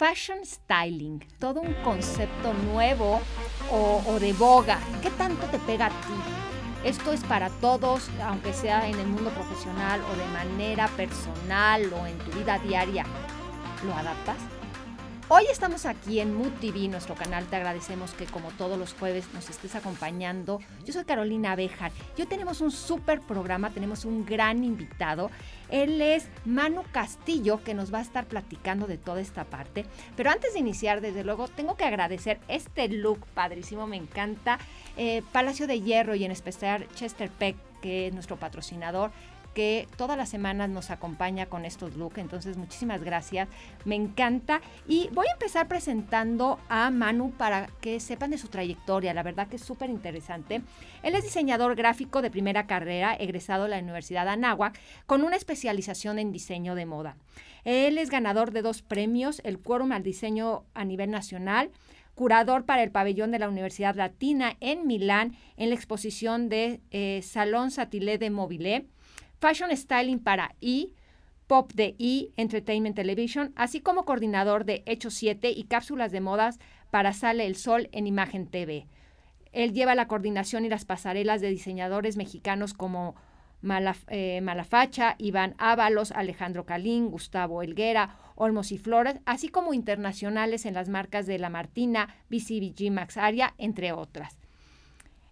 fashion styling, todo un concepto nuevo o, de boga. ¿Qué tanto te pega a ti? Esto es para todos, aunque sea en el mundo profesional o de manera personal o en tu vida diaria. ¿Lo adaptas? Hoy estamos aquí en Mood TV, nuestro canal. Te agradecemos que como todos los jueves nos estés acompañando. Yo soy Carolina Bejar. Yo tenemos un súper programa, tenemos un gran invitado. Él es Manu Castillo, que nos va a estar platicando de toda esta parte. Pero antes de iniciar, desde luego, tengo que agradecer este look padrísimo, me encanta. Eh, Palacio de Hierro y en especial Chester Peck, que es nuestro patrocinador, que todas las semanas nos acompaña con estos looks. Entonces, muchísimas gracias. Me encanta. Y voy a empezar presentando a Manu para que sepan de su trayectoria. La verdad que es súper interesante. Él es diseñador gráfico de primera carrera, egresado de la Universidad de Anáhuac, con una especialización en diseño de moda. Él es ganador de dos premios, el Quórum al Diseño a nivel nacional, curador para el pabellón de la Universidad Latina en Milán en la exposición de eh, Salón Satilé de Mobile Fashion Styling para E, Pop de E, Entertainment Television, así como coordinador de Hecho 7 y cápsulas de modas para Sale el Sol en Imagen TV. Él lleva la coordinación y las pasarelas de diseñadores mexicanos como eh, Malafacha, Iván Ábalos, Alejandro Calín, Gustavo Elguera, Olmos y Flores, así como internacionales en las marcas de La Martina, BCBG Max Aria, entre otras.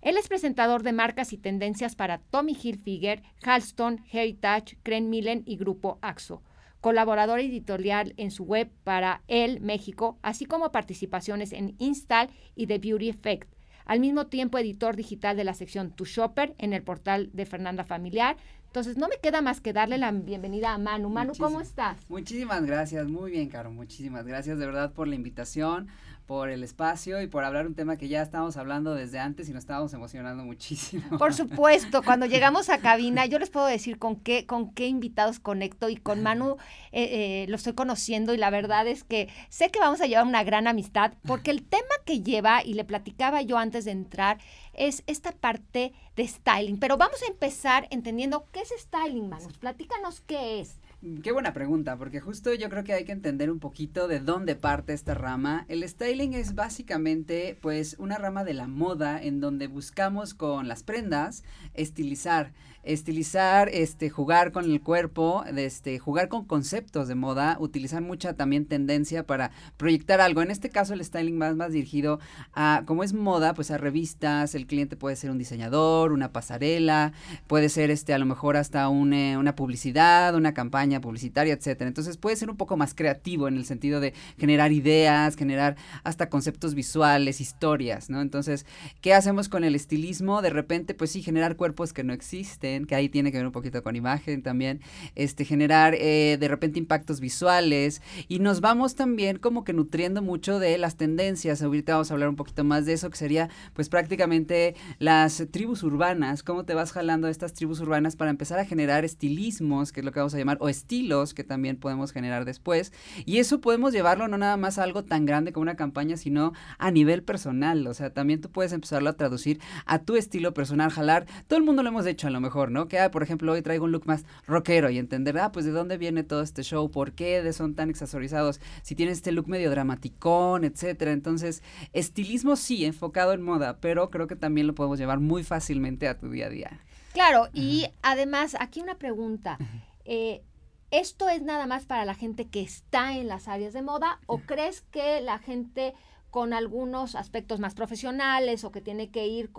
Él es presentador de marcas y tendencias para Tommy Hilfiger, Halston, Heritage, Cren Millen y Grupo Axo. Colaborador editorial en su web para El México, así como participaciones en Install y The Beauty Effect. Al mismo tiempo, editor digital de la sección Tu Shopper en el portal de Fernanda Familiar. Entonces, no me queda más que darle la bienvenida a Manu. Manu, ¿cómo estás? Muchísimas gracias, muy bien, Caro. Muchísimas gracias de verdad por la invitación por el espacio y por hablar un tema que ya estábamos hablando desde antes y nos estábamos emocionando muchísimo. Por supuesto, cuando llegamos a cabina, yo les puedo decir con qué, con qué invitados conecto y con Manu eh, eh, lo estoy conociendo y la verdad es que sé que vamos a llevar una gran amistad porque el tema que lleva, y le platicaba yo antes de entrar, es esta parte de styling. Pero vamos a empezar entendiendo qué es styling, Manu. Platícanos qué es. Qué buena pregunta, porque justo yo creo que hay que entender un poquito de dónde parte esta rama. El styling es básicamente pues una rama de la moda en donde buscamos con las prendas estilizar estilizar, este, jugar con el cuerpo, este, jugar con conceptos de moda, utilizar mucha también tendencia para proyectar algo. En este caso el styling más, más dirigido a, como es moda, pues a revistas, el cliente puede ser un diseñador, una pasarela, puede ser este, a lo mejor hasta una publicidad, una campaña publicitaria, etcétera. Entonces puede ser un poco más creativo en el sentido de generar ideas, generar hasta conceptos visuales, historias, ¿no? Entonces, ¿qué hacemos con el estilismo? De repente, pues sí, generar cuerpos que no existen que ahí tiene que ver un poquito con imagen también, este, generar eh, de repente impactos visuales y nos vamos también como que nutriendo mucho de las tendencias. Ahorita vamos a hablar un poquito más de eso, que sería pues prácticamente las tribus urbanas, cómo te vas jalando a estas tribus urbanas para empezar a generar estilismos, que es lo que vamos a llamar, o estilos que también podemos generar después. Y eso podemos llevarlo no nada más a algo tan grande como una campaña, sino a nivel personal. O sea, también tú puedes empezarlo a traducir a tu estilo personal, jalar. Todo el mundo lo hemos hecho a lo mejor ¿no? Que, ah, por ejemplo, hoy traigo un look más rockero y entender, ah, pues de dónde viene todo este show, por qué son tan accesorizados, si tienes este look medio dramaticón, etcétera. Entonces, estilismo sí, enfocado en moda, pero creo que también lo podemos llevar muy fácilmente a tu día a día. Claro, y además, aquí una pregunta. Eh, ¿Esto es nada más para la gente que está en las áreas de moda o crees que la gente con algunos aspectos más profesionales o que tiene que ir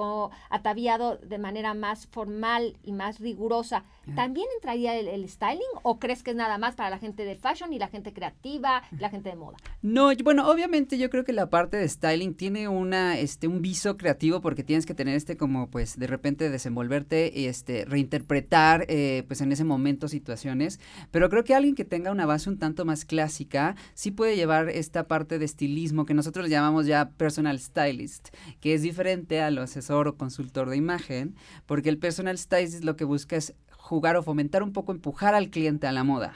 ataviado de manera más formal y más rigurosa, ¿también entraría el, styling o crees que es nada más para la gente de fashion y la gente creativa, la gente de moda? No, bueno, obviamente yo creo que la parte de styling tiene una, este, un viso creativo porque tienes que tener este como, pues, de repente desenvolverte y este, reinterpretar, eh, pues, en ese momento situaciones, pero creo que alguien que tenga una base un tanto más clásica sí puede llevar esta parte de estilismo que nosotros le llamamos ya personal stylist, que es diferente al asesor o consultor de imagen, porque el personal stylist lo que busca es jugar o fomentar un poco, empujar al cliente a la moda.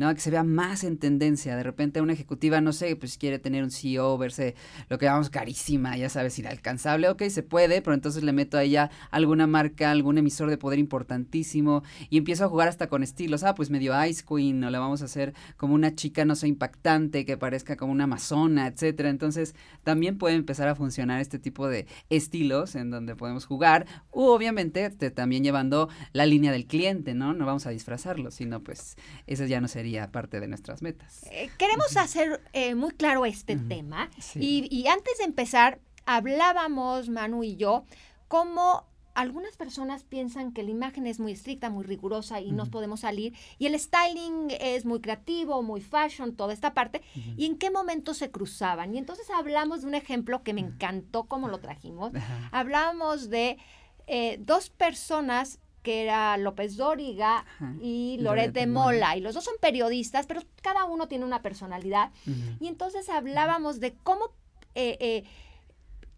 ¿No? Que se vea más en tendencia. De repente una ejecutiva, no sé, pues quiere tener un CEO, verse lo que llamamos carísima, ya sabes, inalcanzable, ok, se puede, pero entonces le meto a ella alguna marca, algún emisor de poder importantísimo y empiezo a jugar hasta con estilos. Ah, pues medio Ice Queen, o le vamos a hacer como una chica, no sé, impactante, que parezca como una amazona, etcétera. Entonces, también puede empezar a funcionar este tipo de estilos en donde podemos jugar, u obviamente también llevando la línea del cliente, ¿no? No vamos a disfrazarlo, sino pues eso ya no sería parte de nuestras metas. Eh, queremos hacer eh, muy claro este tema y, y antes de empezar, hablábamos, Manu y yo, cómo algunas personas piensan que la imagen es muy estricta, muy rigurosa y no podemos salir. Y el styling es muy creativo, muy fashion, toda esta parte. ¿Y en qué momento se cruzaban? Y entonces hablamos de un ejemplo que me encantó como lo trajimos. Hablábamos de eh, dos personas que era López Dóriga y Loret de Mola. Y los dos son periodistas, pero cada uno tiene una personalidad. Y entonces hablábamos de cómo... Eh, eh,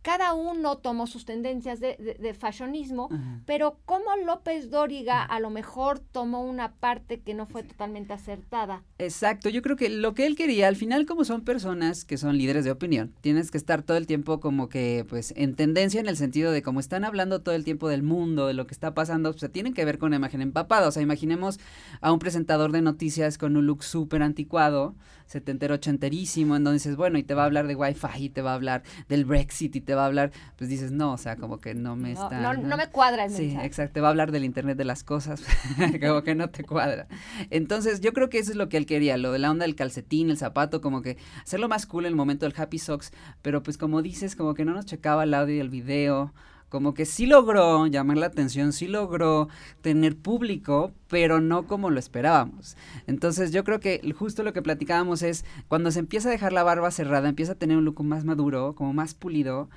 cada uno tomó sus tendencias de, de, fashionismo, pero como López Dóriga a lo mejor tomó una parte que no fue totalmente acertada. Exacto, yo creo que lo que él quería, al final como son personas que son líderes de opinión, tienes que estar todo el tiempo como que pues en tendencia en el sentido de como están hablando todo el tiempo del mundo, de lo que está pasando, o sea, tienen que ver con la imagen empapada, o sea, imaginemos a un presentador de noticias con un look súper anticuado, setentero, ochenterísimo, en donde dices, bueno, y te va a hablar de Wi-Fi, y te va a hablar del Brexit, y te va a hablar, pues dices, no, o sea, como que no me está... No, no, me cuadra el Sí, exacto, te va a hablar del Internet de las cosas, como que no te cuadra. Entonces, yo creo que eso es lo que él quería, lo de la onda del calcetín, el zapato, como que hacerlo más cool en el momento del Happy Socks, pero pues como dices, como que no nos checaba el audio y el video, como que sí logró llamar la atención, sí logró tener público, pero no como lo esperábamos. Entonces yo creo que justo lo que platicábamos es cuando se empieza a dejar la barba cerrada, empieza a tener un look más maduro, como más pulido.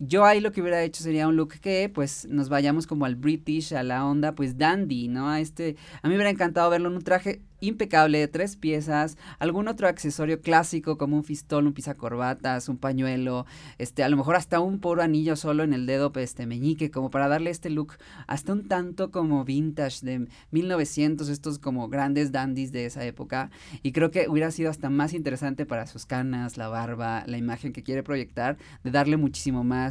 Yo ahí lo que hubiera hecho sería un look que pues nos vayamos como al British, a la onda pues dandy, ¿no? A este, a mí me hubiera encantado verlo en un traje impecable de tres piezas, algún otro accesorio clásico como un fistol, un pisacorbatas, un pañuelo, este, a lo mejor hasta un puro anillo solo en el dedo, pues, este meñique, como para darle este look hasta un tanto como vintage de 1900, estos como grandes dandies de esa época, y creo que hubiera sido hasta más interesante para sus canas, la barba, la imagen que quiere proyectar, de darle muchísimo más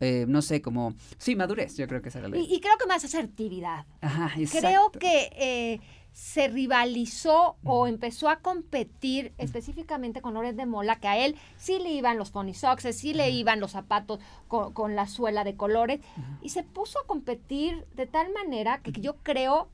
eh, no sé, como, sí, madurez, yo creo que será y, y, creo que más asertividad. Ajá, Creo que eh, se rivalizó o empezó a competir específicamente con Loret de Mola, que a él sí le iban los pony socks, sí le iban los zapatos con, la suela de colores, y se puso a competir de tal manera que yo creo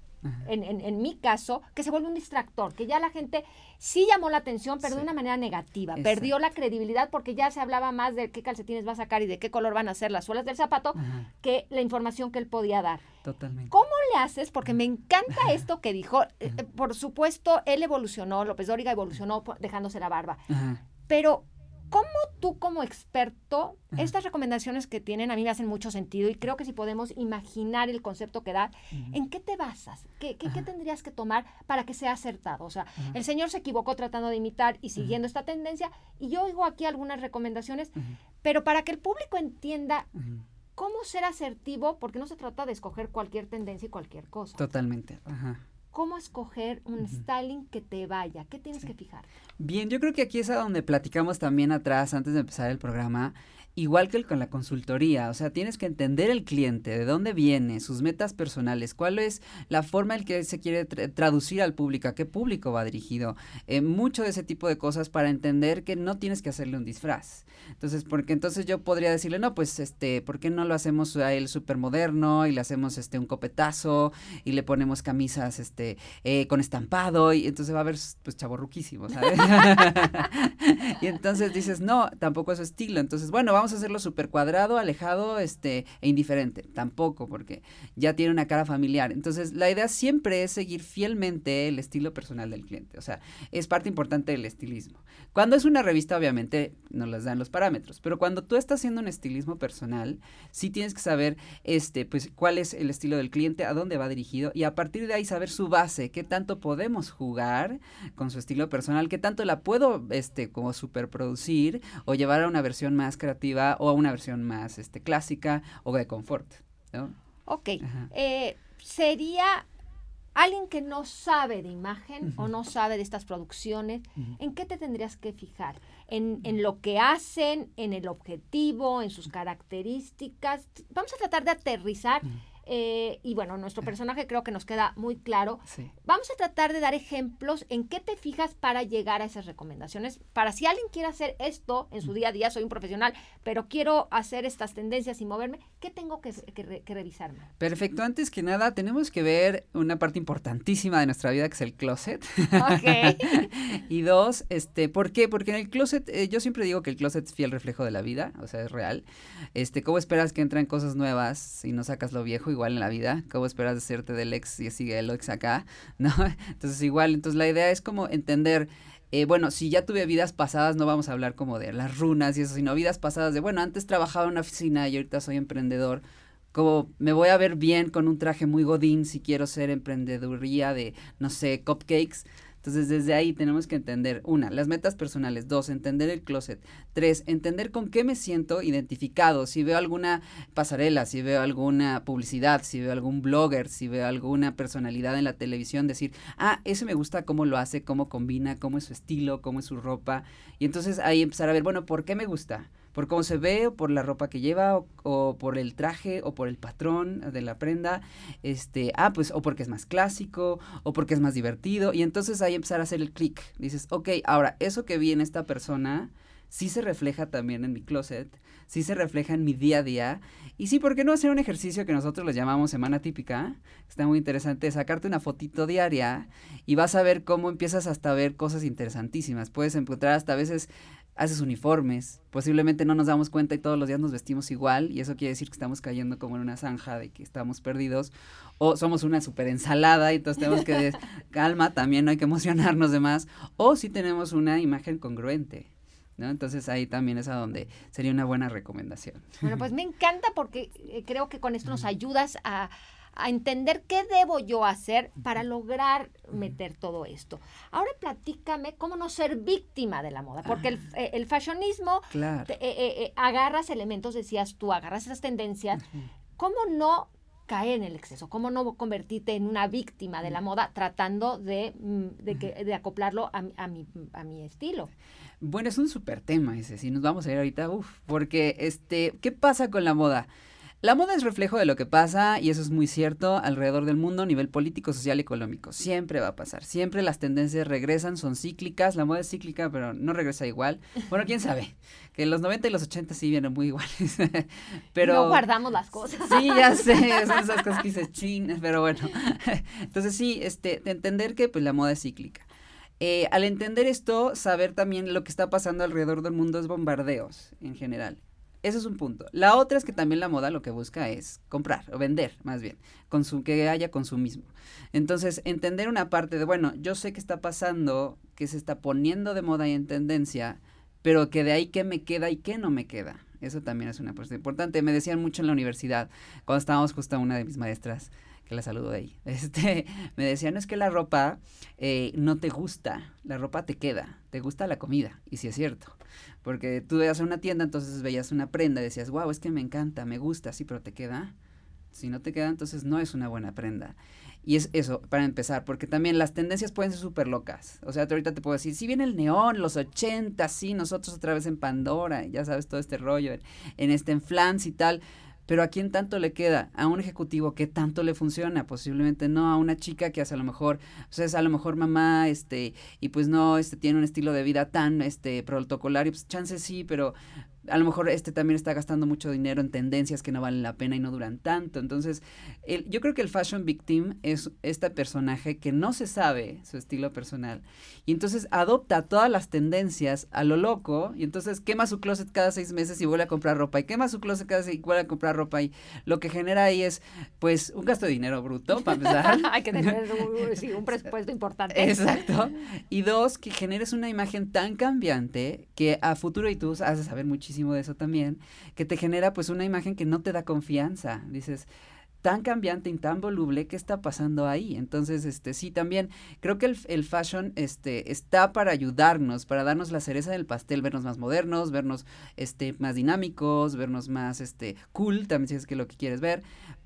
en, mi caso, que se vuelve un distractor, que ya la gente sí llamó la atención, pero de una manera negativa. Perdió la credibilidad porque ya se hablaba más de qué calcetines va a sacar y de qué color van a ser las suelas del zapato que la información que él podía dar. Totalmente. ¿Cómo le haces? Porque me encanta esto que dijo. Eh, eh, por supuesto, él evolucionó, López Dóriga evolucionó dejándose la barba. Pero ¿Cómo tú como experto, estas recomendaciones que tienen a mí me hacen mucho sentido y creo que si podemos imaginar el concepto que da, ¿en qué te basas? ¿Qué, qué, tendrías que tomar para que sea acertado? O sea, el señor se equivocó tratando de imitar y siguiendo esta tendencia y yo oigo aquí algunas recomendaciones, pero para que el público entienda cómo ser asertivo, porque no se trata de escoger cualquier tendencia y cualquier cosa. Totalmente. Ajá cómo escoger un styling que te vaya, qué tienes que fijar. Bien, yo creo que aquí es a donde platicamos también atrás, antes de empezar el programa, igual que con la consultoría, o sea, tienes que entender el cliente, de dónde viene, sus metas personales, cuál es la forma en que se quiere traducir al público, a qué público va dirigido, eh, mucho de ese tipo de cosas para entender que no tienes que hacerle un disfraz. Entonces, porque entonces yo podría decirle, no, pues, este, ¿por qué no lo hacemos a él súper moderno y le hacemos, este, un copetazo y le ponemos camisas, este, eh, con estampado y entonces va a ver, pues, chaborruquísimo, ¿sabes? y entonces dices, no, tampoco es su estilo. Entonces, bueno, vamos a hacerlo súper cuadrado, alejado, este, e indiferente. Tampoco, porque ya tiene una cara familiar. Entonces, la idea siempre es seguir fielmente el estilo personal del cliente. O sea, es parte importante del estilismo. Cuando es una revista, obviamente, nos las dan los parámetros. Pero cuando tú estás haciendo un estilismo personal, sí tienes que saber, este, pues, cuál es el estilo del cliente, a dónde va dirigido, y a partir de ahí saber su base, qué tanto podemos jugar con su estilo personal, qué tanto la puedo, este, como superproducir o llevar a una versión más creativa o a una versión más, este, clásica o de confort, ¿no? Ok. Eh, sería alguien que no sabe de imagen o no sabe de estas producciones, ¿en qué te tendrías que fijar? ¿En, ¿En, lo que hacen, en el objetivo, en sus características? Vamos a tratar de aterrizar. Eh, y bueno, nuestro personaje creo que nos queda muy claro. Vamos a tratar de dar ejemplos en qué te fijas para llegar a esas recomendaciones. Para si alguien quiere hacer esto en su día a día, soy un profesional, pero quiero hacer estas tendencias y moverme, ¿qué tengo que, que, revisarme? Perfecto. Antes que nada, tenemos que ver una parte importantísima de nuestra vida que es el closet. Ok. y dos, este, ¿por qué? Porque en el closet, eh, yo siempre digo que el closet es fiel reflejo de la vida, o sea, es real. Este, ¿cómo esperas que entren cosas nuevas si no sacas lo viejo? Igual en la vida, ¿cómo esperas hacerte del ex y sigue el ex acá? ¿No? Entonces igual, entonces la idea es como entender eh, bueno, si ya tuve vidas pasadas, no vamos a hablar como de las runas y eso, sino vidas pasadas de, bueno, antes trabajaba en una oficina y ahorita soy emprendedor. Como me voy a ver bien con un traje muy godín si quiero ser emprendeduría de, no sé, cupcakes. Entonces, desde ahí tenemos que entender, una, las metas personales, dos, entender el closet, tres, entender con qué me siento identificado, si veo alguna pasarela, si veo alguna publicidad, si veo algún blogger, si veo alguna personalidad en la televisión, decir, ah, ese me gusta cómo lo hace, cómo combina, cómo es su estilo, cómo es su ropa, y entonces ahí empezar a ver, bueno, ¿por qué me gusta? Por cómo se ve, o por la ropa que lleva, o, por el traje, o por el patrón de la prenda, este, ah, pues, o porque es más clásico, o porque es más divertido, y entonces ahí empezar a hacer el clic. Dices, ok, ahora, eso que vi en esta persona, sí se refleja también en mi closet, sí se refleja en mi día a día. Y sí, ¿por qué no hacer un ejercicio que nosotros le llamamos semana típica? Está muy interesante, sacarte una fotito diaria y vas a ver cómo empiezas hasta a ver cosas interesantísimas. Puedes encontrar hasta a veces haces uniformes, posiblemente no nos damos cuenta y todos los días nos vestimos igual y eso quiere decir que estamos cayendo como en una zanja de que estamos perdidos o somos una super ensalada y entonces tenemos que calma, también no hay que emocionarnos de más o si tenemos una imagen congruente. ¿No? Entonces ahí también es a donde sería una buena recomendación. Bueno, pues me encanta porque eh, creo que con esto nos ayudas a, a entender qué debo yo hacer para lograr meter todo esto. Ahora platícame cómo no ser víctima de la moda, porque el, ah. eh, fashionismo, claro. Eh, eh, agarras elementos, decías tú, agarras esas tendencias, ¿cómo no caer en el exceso? ¿Cómo no convertirte en una víctima de la moda tratando de, mm, de, acoplarlo a, a, mi, a mi estilo? Bueno, es un súper tema ese, si nos vamos a ir ahorita, uff, porque, este, ¿qué pasa con la moda? La moda es reflejo de lo que pasa, y eso es muy cierto, alrededor del mundo a nivel político, social y económico. Siempre va a pasar. Siempre las tendencias regresan, son cíclicas. La moda es cíclica, pero no regresa igual. Bueno, quién sabe. Que los 90 y los 80 sí vienen muy iguales. pero. No guardamos las cosas. Sí, ya sé. Son esas cosas que dices chin, pero bueno. Entonces, sí, este, entender que pues la moda es cíclica. Eh, al entender esto, saber también lo que está pasando alrededor del mundo es bombardeos en general. Ese es un punto. La otra es que también la moda lo que busca es comprar o vender, más bien, que haya consumismo. Entonces, entender una parte de, bueno, yo sé que está pasando, que se está poniendo de moda y en tendencia, pero que de ahí qué me queda y qué no me queda. Eso también es una cosa importante. Me decían mucho en la universidad, cuando estábamos justo una de mis maestras, que la saludo de ahí, este, me decían, es que la ropa eh, no te gusta, la ropa te queda, te gusta la comida, y sí es cierto, porque tú veías una tienda, entonces veías una prenda decías, wow, es que me encanta, me gusta, sí, pero te queda, si no te queda, entonces no es una buena prenda. Y es eso, para empezar, porque también las tendencias pueden ser súper locas. O sea, ahorita te puedo decir, si viene el neón, los 80, sí, nosotros otra vez en Pandora, ya sabes, todo este rollo, en, en este en Flans y tal. Pero ¿a quién tanto le queda? ¿A un ejecutivo que tanto le funciona? Posiblemente no, a una chica que hace a lo mejor, sea, es a lo mejor mamá, este, y pues no, este, tiene un estilo de vida tan, este, protocolario, pues chance sí, pero a lo mejor este también está gastando mucho dinero en tendencias que no valen la pena y no duran tanto. Entonces, el, yo creo que el fashion victim es este personaje que no se sabe su estilo personal y entonces adopta todas las tendencias a lo loco y entonces quema su closet cada seis meses y vuelve a comprar ropa y quema su closet cada seis y vuelve a comprar ropa y lo que genera ahí es pues un gasto de dinero bruto para empezar. Hay que tener un presupuesto importante. Exacto. Y dos, que generes una imagen tan cambiante que a futuro y tú de saber muchísimo de eso también, que te genera pues una imagen que no te da confianza. Dices, tan cambiante y tan voluble, ¿qué está pasando ahí? Entonces, este, sí, también creo que el, el, fashion este, está para ayudarnos, para darnos la cereza del pastel, vernos más modernos, vernos este, más dinámicos, vernos más este, cool, también si es que lo que quieres ver,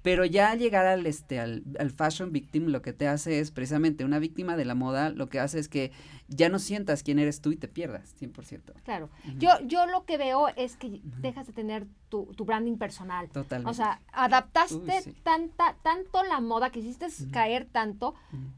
Pero ya llegar al, este, al, al fashion victim lo que te hace es precisamente una víctima de la moda, lo que hace es que ya no sientas quién eres tú y te pierdas, 100%. Claro. yo, yo lo que veo es que dejas de tener tu, tu branding personal. Totalmente. O sea, adaptaste tanta, tanto la moda, que hiciste caer tanto,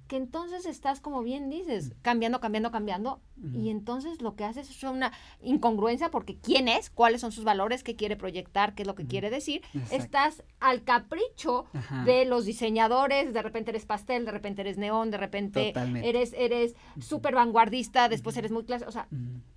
que entonces estás, como bien dices, cambiando, cambiando, cambiando. Y entonces lo que haces es una incongruencia porque quién es, cuáles son sus valores, qué quiere proyectar, qué es lo que quiere decir. Estás al capricho de los diseñadores, de repente eres pastel, de repente eres neón, de repente eres eres súper vanguardista, después eres muy clásico. O sea,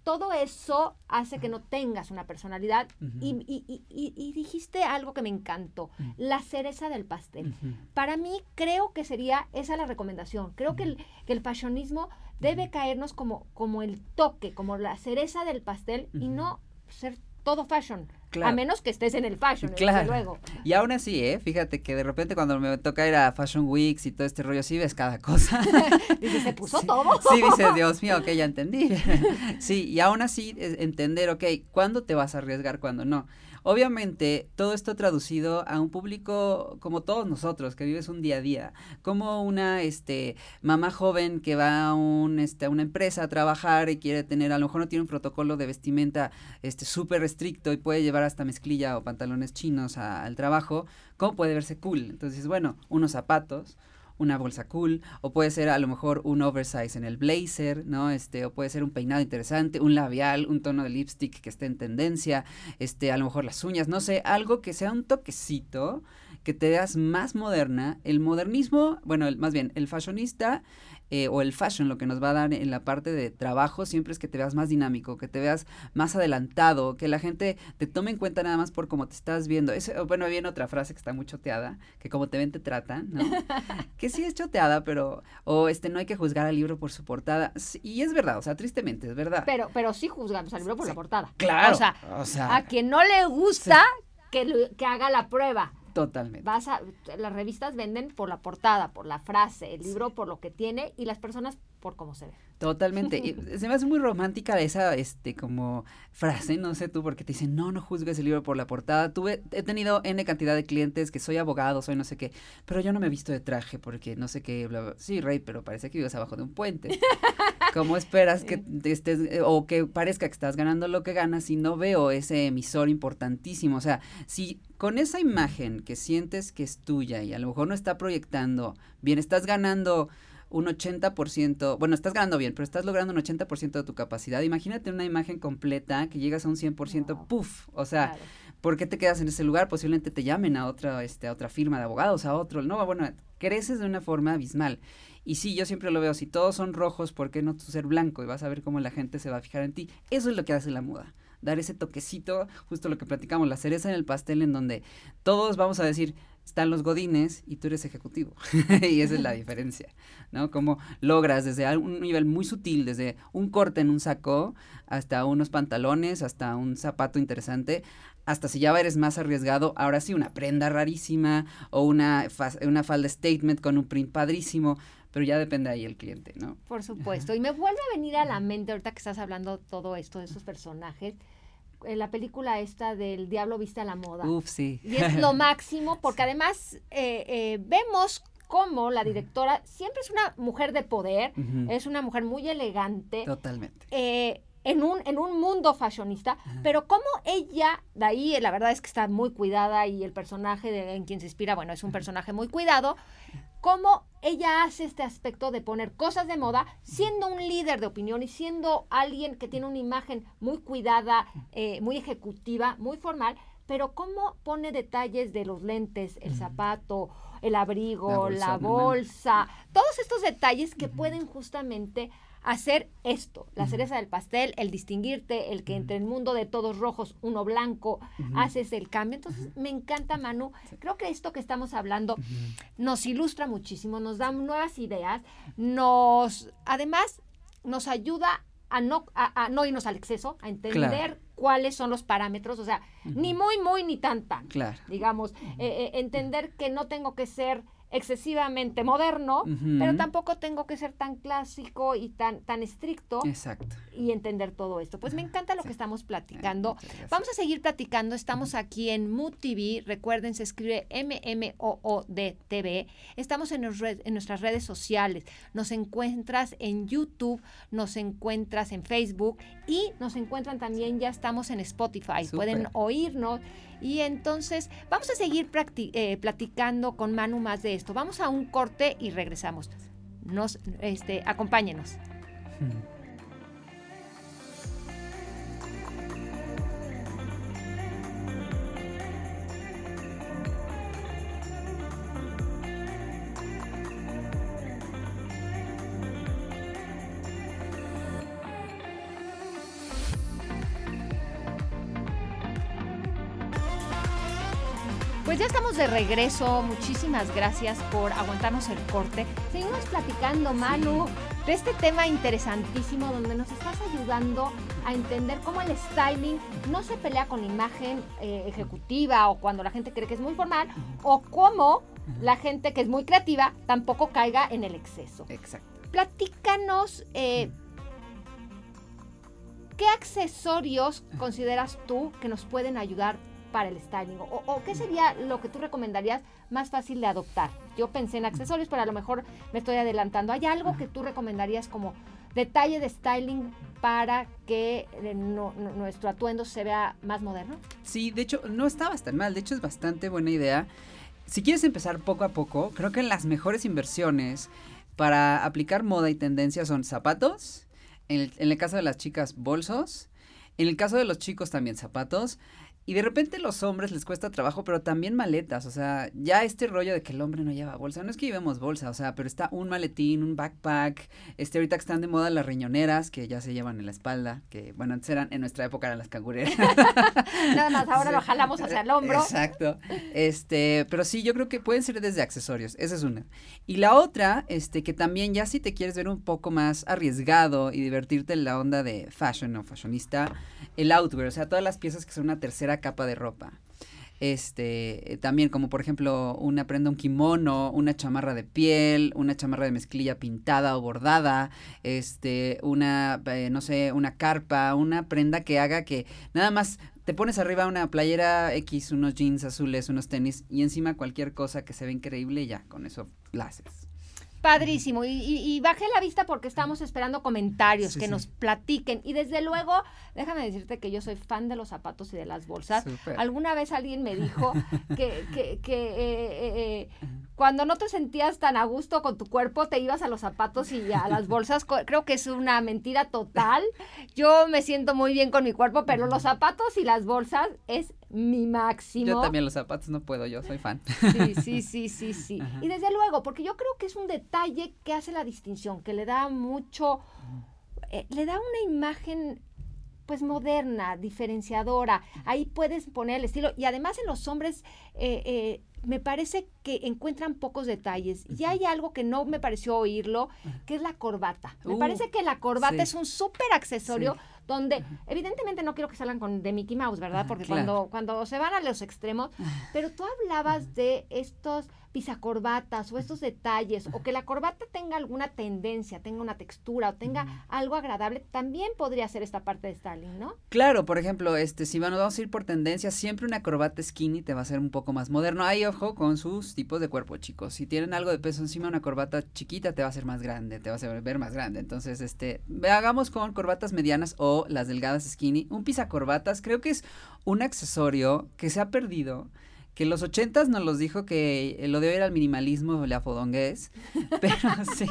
todo eso hace que no tengas una personalidad. y, dijiste algo que me encantó, la cereza del pastel. Para mí creo que sería esa la recomendación. Creo que el, que el fashionismo debe caernos como, como el toque, como la cereza del pastel y no ser todo fashion. A menos que estés en el fashion, claro. luego. Y aún así, ¿eh? Fíjate que de repente cuando me toca ir a Fashion Weeks y todo este rollo, sí ves cada cosa. dice, se puso todo. Sí, dice, Dios mío, ok, ya entendí. sí, y aún así entender, ok, ¿cuándo te vas a arriesgar, cuándo no? Obviamente, todo esto traducido a un público como todos nosotros, que vives un día a día, como una este, mamá joven que va a, un, este, a una empresa a trabajar y quiere tener, a lo mejor no tiene un protocolo de vestimenta este súper estricto y puede llevar hasta mezclilla o pantalones chinos al trabajo, ¿cómo puede verse cool? Entonces, bueno, unos zapatos, una bolsa cool, o puede ser a lo mejor un oversize en el blazer, ¿no? Este, o puede ser un peinado interesante, un labial, un tono de lipstick que esté en tendencia, este, a lo mejor las uñas, no sé, algo que sea un toquecito, que te veas más moderna. El modernismo, bueno, más bien, el fashionista eh, o el fashion lo que nos va a dar en la parte de trabajo siempre es que te veas más dinámico, que te veas más adelantado, que la gente te tome en cuenta nada más por cómo te estás viendo. bueno, viene otra frase que está muy choteada, que como te ven te tratan, ¿no? que sí es choteada, pero, o este, no hay que juzgar al libro por su portada. y es verdad, o sea, tristemente, es verdad. Pero, pero sí juzgamos al libro por la portada. Claro. O sea, a quien no le gusta, que, que haga la prueba. Totalmente. Vas a, las revistas venden por la portada, por la frase, el libro por lo que tiene y las personas por cómo se ve. Totalmente. y se me hace muy romántica esa, este, como frase, no sé tú, porque te dicen, no, no juzgues el libro por la portada. Tuve, he tenido N cantidad de clientes que soy abogado, soy no sé qué, pero yo no me he visto de traje porque no sé qué, bla, Sí, Rey, pero parece que vives abajo de un puente. ¿Cómo esperas que estés, eh, o que parezca que estás ganando lo que ganas si no veo ese emisor importantísimo? O sea, si con esa imagen que sientes que es tuya y a lo mejor no está proyectando bien, estás ganando un 80%, bueno, estás ganando bien, pero estás logrando un 80% de tu capacidad. Imagínate una imagen completa que llegas a un 100%, puff, o sea, ¿por qué te quedas en ese lugar? Posiblemente te llamen a otra, este, a otra firma de abogados, a otro, no, bueno, creces de una forma abismal. Y sí, yo siempre lo veo, si todos son rojos, ¿por qué no tú ser blanco? Y vas a ver cómo la gente se va a fijar en ti. Eso es lo que hace la moda dar ese toquecito, justo lo que platicamos, la cereza en el pastel en donde todos vamos a decir, están los godines y tú eres ejecutivo. y esa es la diferencia, ¿no? Como logras desde un nivel muy sutil, desde un corte en un saco hasta unos pantalones, hasta un zapato interesante, hasta si ya eres más arriesgado, ahora sí, una prenda rarísima o una, una falda statement con un print padrísimo, pero ya depende ahí el cliente, ¿no? Por supuesto. Y me vuelve a venir a la mente ahorita que estás hablando todo esto de esos personajes la película esta del Diablo Viste a la Moda. Uf, sí. Y es lo máximo, porque además eh, eh, vemos cómo la directora siempre es una mujer de poder, es una mujer muy elegante. Totalmente. Eh, en un, en un mundo fashionista, pero como ella, de ahí la verdad es que está muy cuidada y el personaje de, en quien se inspira, bueno, es un personaje muy cuidado, cómo ella hace este aspecto de poner cosas de moda siendo un líder de opinión y siendo alguien que tiene una imagen muy cuidada, eh, muy ejecutiva, muy formal, pero cómo pone detalles de los lentes, el zapato, el abrigo, la bolsa, todos estos detalles que pueden justamente hacer esto, la cereza del pastel, el distinguirte, el que entre el mundo de todos rojos, uno blanco, haces el cambio. Entonces, me encanta, Manu. Creo que esto que estamos hablando nos ilustra muchísimo, nos da nuevas ideas, nos, además, nos ayuda a no, a, no irnos al exceso, a entender cuáles son los parámetros, o sea, ni muy, muy, ni tan, tan. Claro. Digamos, eh, eh, entender que no tengo que ser excesivamente moderno, pero tampoco tengo que ser tan clásico y tan, tan estricto. Exacto. Y entender todo esto. Pues me encanta lo que estamos platicando. Vamos a seguir platicando. Estamos aquí en Mood TV. Recuerden, se escribe M-M-O-O-D-TV. Estamos en, en nuestras redes sociales. Nos encuentras en YouTube, nos encuentras en Facebook y nos encuentran también, ya estamos en Spotify. Pueden oírnos y entonces vamos a seguir eh, platicando con Manu más de esto. Vamos a un corte y regresamos. Nos, este, acompáñenos. Pues estamos de regreso. Muchísimas gracias por aguantarnos el corte. Seguimos platicando, Manu, de este tema interesantísimo donde nos estás ayudando a entender cómo el styling no se pelea con la imagen eh, ejecutiva o cuando la gente cree que es muy formal o cómo la gente que es muy creativa tampoco caiga en el exceso. Exacto. Platícanos. Eh, ¿Qué accesorios consideras tú que nos pueden ayudar para el styling? O, qué sería lo que tú recomendarías más fácil de adoptar? Yo pensé en accesorios, pero a lo mejor me estoy adelantando. ¿Hay algo que tú recomendarías como detalle de styling para que eh, nuestro atuendo se vea más moderno? Sí, de hecho, no está tan mal. De hecho, es bastante buena idea. Si quieres empezar poco a poco, creo que las mejores inversiones para aplicar moda y tendencia son zapatos, en el caso de las chicas, bolsos, en el caso de los chicos también zapatos. Y de repente los hombres les cuesta trabajo, pero también maletas, o sea, ya este rollo de que el hombre no lleva bolsa, no es que llevemos bolsa, o sea, pero está un maletín, un backpack, este ahorita que están de moda las riñoneras, que ya se llevan en la espalda, que bueno, antes eran, en nuestra época eran las cangureras. Nada más, ahora lo jalamos hacia el hombro. Exacto, este, pero sí, yo creo que pueden ser desde accesorios, esa es una. Y la otra, este, que también ya si te quieres ver un poco más arriesgado y divertirte en la onda de fashion o fashionista, el outwear, o sea, todas las piezas que son una tercera capa de ropa. Este, también como por ejemplo una prenda, un kimono, una chamarra de piel, una chamarra de mezclilla pintada o bordada, este, una, eh, no sé, una carpa, una prenda que haga que nada más te pones arriba una playera X, unos jeans azules, unos tenis y encima cualquier cosa que se ve increíble ya, con eso la haces. Padrísimo. Y, y, bajé la vista porque estamos esperando comentarios que nos platiquen. Y desde luego, déjame decirte que yo soy fan de los zapatos y de las bolsas. Alguna vez alguien me dijo que, que, que eh, eh, eh, cuando no te sentías tan a gusto con tu cuerpo, te ibas a los zapatos y a las bolsas. Creo que es una mentira total. Yo me siento muy bien con mi cuerpo, pero los zapatos y las bolsas es mi máximo. Yo también los zapatos no puedo, yo soy fan. Sí, sí, sí, sí, sí. Y desde luego, porque yo creo que es un detalle que hace la distinción, que le da mucho, eh, le da una imagen pues moderna, diferenciadora. Ahí puedes poner el estilo. Y además en los hombres eh, eh, me parece que encuentran pocos detalles. Y hay algo que no me pareció oírlo, que es la corbata. Me uh, parece que la corbata es un súper accesorio donde evidentemente no quiero que salgan con de Mickey Mouse, ¿verdad? Porque cuando, cuando se van a los extremos, pero tú hablabas de estos pisacorbatas o estos detalles, o que la corbata tenga alguna tendencia, tenga una textura o tenga algo agradable, también podría ser esta parte de styling, ¿no? Claro, por ejemplo, este, si vamos a ir por tendencia, siempre una corbata skinny te va a ser un poco más moderno. Hay ojo con sus tipos de cuerpo, chicos. Si tienen algo de peso encima, una corbata chiquita te va a hacer más grande, te va a hacer ver más grande. Entonces, este, hagamos con corbatas medianas o las delgadas skinny. Un pisacorbatas creo que es un accesorio que se ha perdido que en los ochentas nos los dijo que lo de hoy era el minimalismo, la fodongués, pero sí,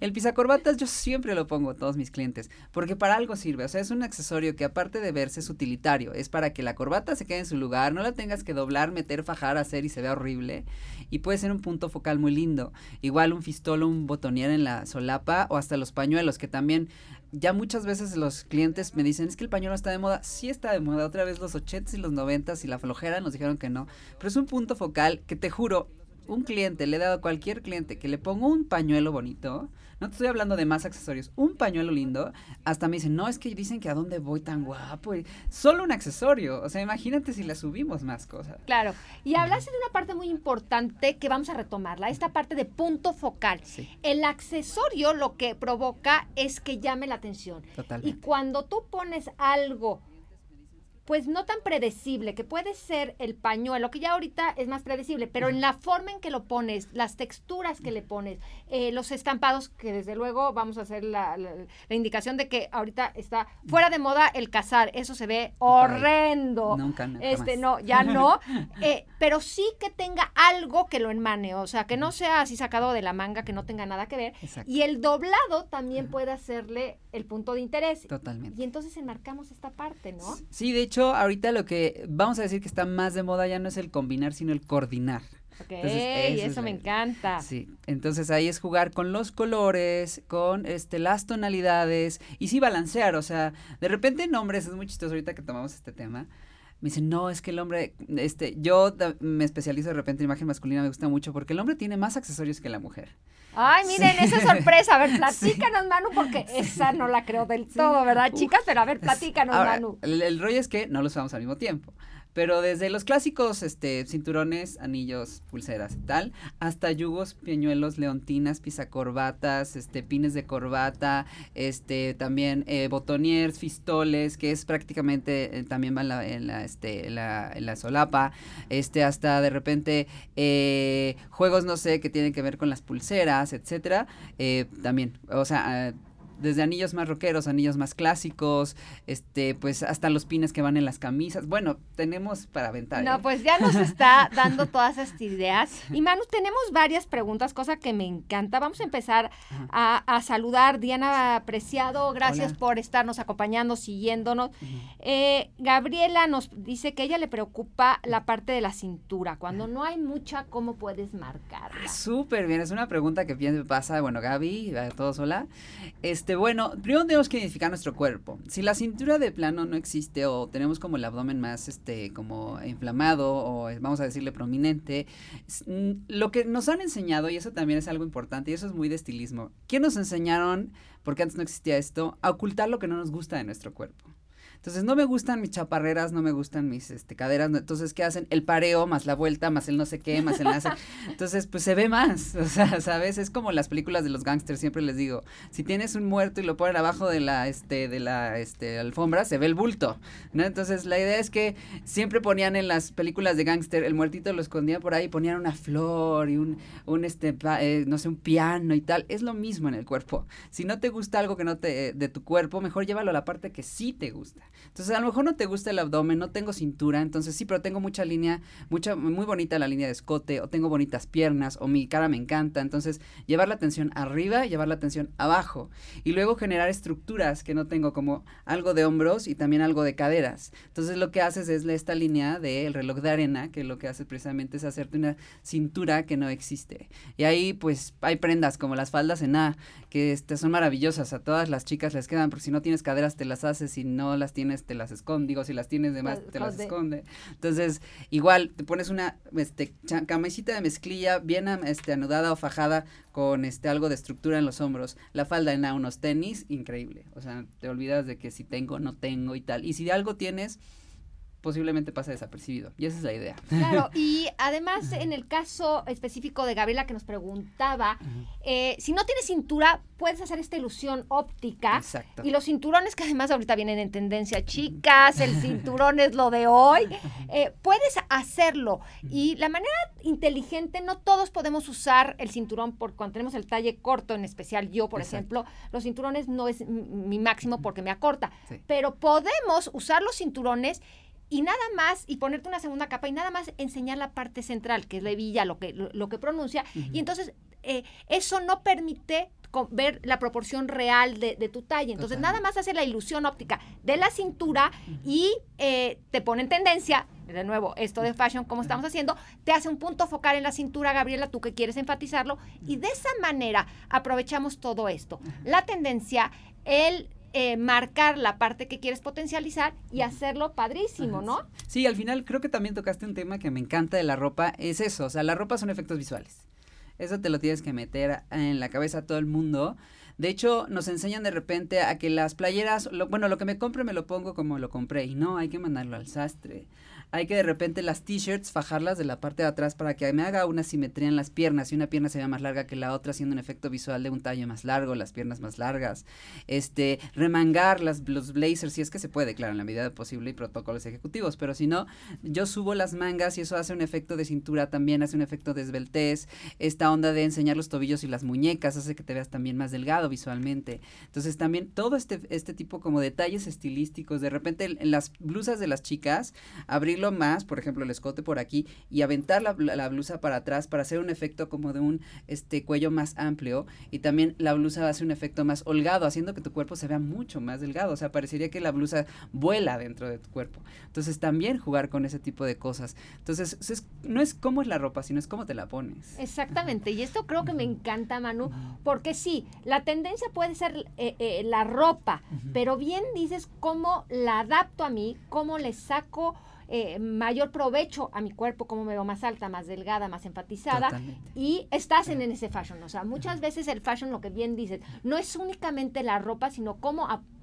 el pisacorbatas yo siempre lo pongo a todos mis clientes, porque para algo sirve, o sea, es un accesorio que aparte de verse es utilitario, es para que la corbata se quede en su lugar, no la tengas que doblar, meter, fajar, hacer y se vea horrible, y puede ser un punto focal muy lindo, igual un fistolo, un botonier en la solapa, o hasta los pañuelos, que también ya muchas veces los clientes me dicen, es que el pañuelo está de moda. Sí está de moda. Otra vez los 80s y los 90s y la flojera nos dijeron que no. Pero es un punto focal que te juro, un cliente, le he dado a cualquier cliente que le ponga un pañuelo bonito, no te estoy hablando de más accesorios, un pañuelo lindo, hasta me dicen, no, es que dicen que a dónde voy tan guapo. solo un accesorio, o sea, imagínate si le subimos más cosas. Claro, y hablaste de una parte muy importante que vamos a retomarla, esta parte de punto focal. El accesorio lo que provoca es que llame la atención. Totalmente. Y cuando tú pones algo pues no tan predecible, que puede ser el pañuelo, que ya ahorita es más predecible, pero en la forma en que lo pones, las texturas que le pones, eh, los estampados, que desde luego vamos a hacer la, indicación de que ahorita está fuera de moda el cazar, eso se ve horrendo. Nunca, este, no, ya no, eh, pero sí que tenga algo que lo enmane, o sea, que no sea así sacado de la manga, que no tenga nada que ver. Y el doblado también puede hacerle el punto de interés. Totalmente. Y entonces enmarcamos esta parte, ¿no? Sí, de hecho, ahorita lo que vamos a decir que está más de moda ya no es el combinar, sino el coordinar. Ok, eso, me encanta. Sí, entonces ahí es jugar con los colores, con este las tonalidades y sí balancear, o sea, de repente nombres, es muy chistoso ahorita que tomamos este tema. Me dicen, no, es que el hombre, este, yo me especializo de repente en imagen masculina, me gusta mucho porque el hombre tiene más accesorios que la mujer. Ay, miren, esa es sorpresa. A ver, platícanos, Manu, porque esa no la creo del todo, ¿verdad, chicas? Pero a ver, platícanos, Manu. El, el rollo es que no los usamos al mismo tiempo. Pero desde los clásicos este, cinturones, anillos, pulseras y tal, hasta yugos, piñuelos, leontinas, pisacorbatas, este, pines de corbata, este, también eh, botoniers, fistoles, que es prácticamente, eh, también va en la, este, la, la solapa, este, hasta de repente eh, juegos, no sé, que tienen que ver con las pulseras, etcétera, también, o sea, desde anillos más rockeros, anillos más clásicos, este, pues hasta los pines que van en las camisas. Bueno, tenemos para aventar. No, ¿eh? pues ya nos está dando todas estas ideas. Y Manu, tenemos varias preguntas, cosa que me encanta. Vamos a empezar a, saludar. Diana Apreciado, gracias por estarnos acompañando, siguiéndonos. Eh, Gabriela nos dice que a ella le preocupa la parte de la cintura. Cuando no hay mucha, ¿cómo puedes marcarla? Súper bien, es una pregunta que pasa, bueno, Gaby, a todos hola. Este, este, bueno, primero tenemos que identificar nuestro cuerpo. Si la cintura de plano no existe o tenemos como el abdomen más, este, como inflamado o vamos a decirle prominente, lo que nos han enseñado, y eso también es algo importante, y eso es muy de estilismo, ¿qué nos enseñaron, porque antes no existía esto, a ocultar lo que no nos gusta de nuestro cuerpo? Entonces, no me gustan mis chaparreras, no me gustan mis este, caderas. entonces, ¿qué hacen? El pareo, más la vuelta, más el no sé qué, más el hace. Entonces, pues se ve más. O sea, ¿sabes? Es como las películas de los gángsters, siempre les digo. Si tienes un muerto y lo ponen abajo de la, este, de la este, alfombra, se ve el bulto. ¿no? Entonces, la idea es que siempre ponían en las películas de gángster, el muertito lo escondían por ahí, ponían una flor y un, un este, eh, no sé, un piano y tal. Es lo mismo en el cuerpo. Si no te gusta algo que no te, de tu cuerpo, mejor llévalo a la parte que sí te gusta. Entonces, a lo mejor no te gusta el abdomen, no tengo cintura, entonces sí, pero tengo mucha línea, mucha, muy bonita la línea de escote, o tengo bonitas piernas, o mi cara me encanta. Entonces, llevar la atención arriba y llevar la atención abajo. Y luego generar estructuras que no tengo, como algo de hombros y también algo de caderas. Entonces, lo que haces es esta línea del reloj de arena, que lo que hace precisamente es hacerte una cintura que no existe. Y ahí, pues, hay prendas como las faldas en A, que este, son maravillosas. A todas las chicas les quedan, porque si no tienes caderas, te las haces, si no las tienes, te las esconde, digo, si las tienes de más, te las esconde. Entonces, igual, te pones una este, camisita de mezclilla bien este, anudada o fajada con este, algo de estructura en los hombros, la falda en unos tenis, increíble. O sea, te olvidas de que si tengo, no tengo y tal. Y si de algo tienes, posiblemente pasa desapercibido. Y esa es la idea. Claro, y además en el caso específico de Gabriela que nos preguntaba, eh, si no tienes cintura, puedes hacer esta ilusión óptica. Exacto. Y los cinturones que además ahorita vienen en tendencia, chicas, el cinturón es lo de hoy, eh, puedes hacerlo. Y la manera inteligente, no todos podemos usar el cinturón por cuando tenemos el talle corto, en especial yo, por ejemplo, los cinturones no es mi máximo porque me acorta, pero podemos usar los cinturones y nada más, y ponerte una segunda capa y nada más enseñar la parte central, que es la hebilla, lo que, lo, que pronuncia, y entonces eh, eso no permite ver la proporción real de, tu talla. Entonces, nada más hace la ilusión óptica de la cintura y eh, te pone en tendencia, de nuevo, esto de fashion, como estamos haciendo, te hace un punto focal en la cintura, Gabriela, tú que quieres enfatizarlo, y de esa manera aprovechamos todo esto. La tendencia, el eh, marcar la parte que quieres potencializar y hacerlo padrísimo, ¿no? Sí, al final creo que también tocaste un tema que me encanta de la ropa, es eso, o sea, la ropa son efectos visuales. Eso te lo tienes que meter en la cabeza a todo el mundo. De hecho, nos enseñan de repente a que las playeras, bueno, lo que me compre me lo pongo como lo compré y no, hay que mandarlo al sastre hay que de repente las t-shirts fajarlas de la parte de atrás para que me haga una simetría en las piernas y una pierna se vea más larga que la otra haciendo un efecto visual de un tallo más largo, las piernas más largas. Este, remangar las, los blazers si es que se puede, claro, en la medida posible y protocolos ejecutivos, pero si no, yo subo las mangas y eso hace un efecto de cintura también, hace un efecto de esbeltez, esta onda de enseñar los tobillos y las muñecas hace que te veas también más delgado visualmente. Entonces también todo este, este tipo como detalles estilísticos, de repente en las blusas de las chicas, abrir más, por ejemplo, el escote por aquí y aventar la, la, blusa para atrás para hacer un efecto como de un este cuello más amplio y también la blusa hace un efecto más holgado, haciendo que tu cuerpo se vea mucho más delgado, o sea, parecería que la blusa vuela dentro de tu cuerpo. Entonces, también jugar con ese tipo de cosas. Entonces, no es cómo es la ropa, sino es cómo te la pones. Exactamente, y esto creo que me encanta, Manu, porque sí, la tendencia puede ser eh, eh, la ropa, pero bien dices cómo la adapto a mí, cómo le saco eh, mayor provecho a mi cuerpo, como me veo más alta, más delgada, más enfatizada. Y estás en, ese fashion. O sea, muchas veces el fashion, lo que bien dices, no es únicamente la ropa, sino cómo aportas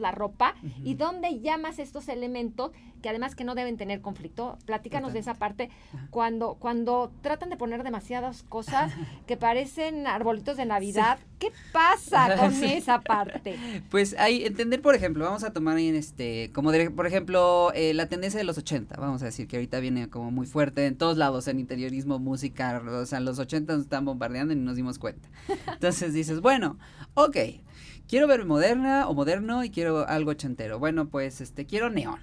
la ropa y dónde llamas estos elementos que además que no deben tener conflicto. Platícanos de esa parte. Cuando, cuando tratan de poner demasiadas cosas que parecen arbolitos de Navidad, ¿qué pasa con esa parte? Pues hay, entender, por ejemplo, vamos a tomar en este, como por ejemplo, eh, la tendencia de los 80, vamos a decir que ahorita viene como muy fuerte en todos lados, en interiorismo, música, o sea, los 80 nos están bombardeando y no nos dimos cuenta. Entonces dices, bueno, ok, quiero ver moderna o moderno y quiero algo ochentero. Bueno, pues este, quiero neón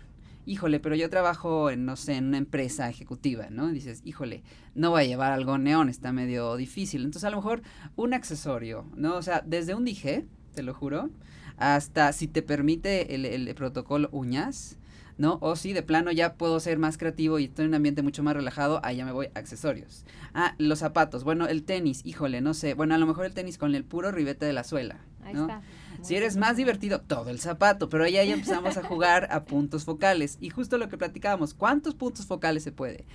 híjole, pero yo trabajo en, no sé, en una empresa ejecutiva, ¿no? dices, híjole, no voy a llevar algo neón, está medio difícil. Entonces, a lo mejor un accesorio, ¿no? O sea, desde un dije, te lo juro, hasta si te permite el, el protocolo uñas, ¿no? O si de plano ya puedo ser más creativo y estoy en un ambiente mucho más relajado, ahí ya me voy a accesorios. Ah, los zapatos, bueno, el tenis, híjole, no sé, bueno, a lo mejor el tenis con el puro ribete de la suela, Ahí está. Si eres más divertido, todo el zapato, pero ahí ya empezamos a jugar a puntos focales. Y justo lo que platicábamos, ¿cuántos puntos focales se puede?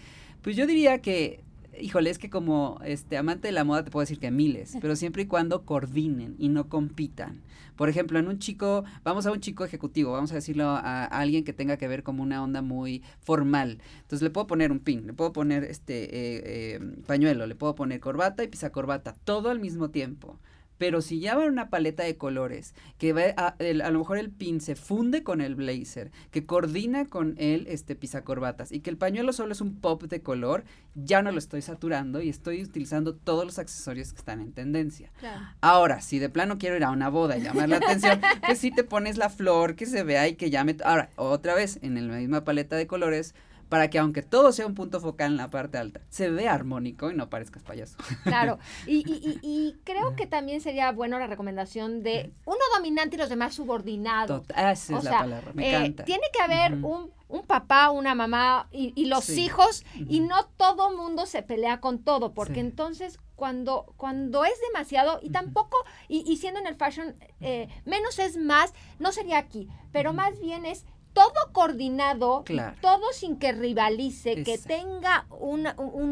Pues yo diría que híjole, es que como este amante de la moda te puedo decir que miles, pero siempre y cuando coordinen y no compitan. Por ejemplo, en un chico, vamos a un chico ejecutivo, vamos a decirlo a, alguien que tenga que ver como una onda muy formal. Entonces le puedo poner un pin, le puedo poner este eh, eh, pañuelo, le puedo poner corbata y pisacorbata, todo al mismo tiempo. Pero si llevan una paleta de colores, que va a, a, lo mejor el pin se funde con el blazer, que coordina con el este pisacorbatas y que el pañuelo solo es un pop de color, ya no lo estoy saturando y estoy utilizando todos los accesorios que están en tendencia. Ahora, si de plano quiero ir a una boda y llamar la atención, pues si te pones la flor que se vea y que llame. Ahora, otra vez, en la misma paleta de colores, para que aunque todo sea un punto focal en la parte alta, se vea armónico y no parezcas payaso. Claro, y, y, y, creo que también sería bueno la recomendación de uno dominante y los demás subordinados. esa es la palabra, me eh, Tiene que haber un, un, papá, una mamá y, los hijos, y no todo mundo se pelea con todo, porque entonces cuando, cuando es demasiado, y tampoco, y, siendo en el fashion, eh, menos es más, no sería aquí, pero más bien es todo coordinado, todo sin que rivalice, que tenga un,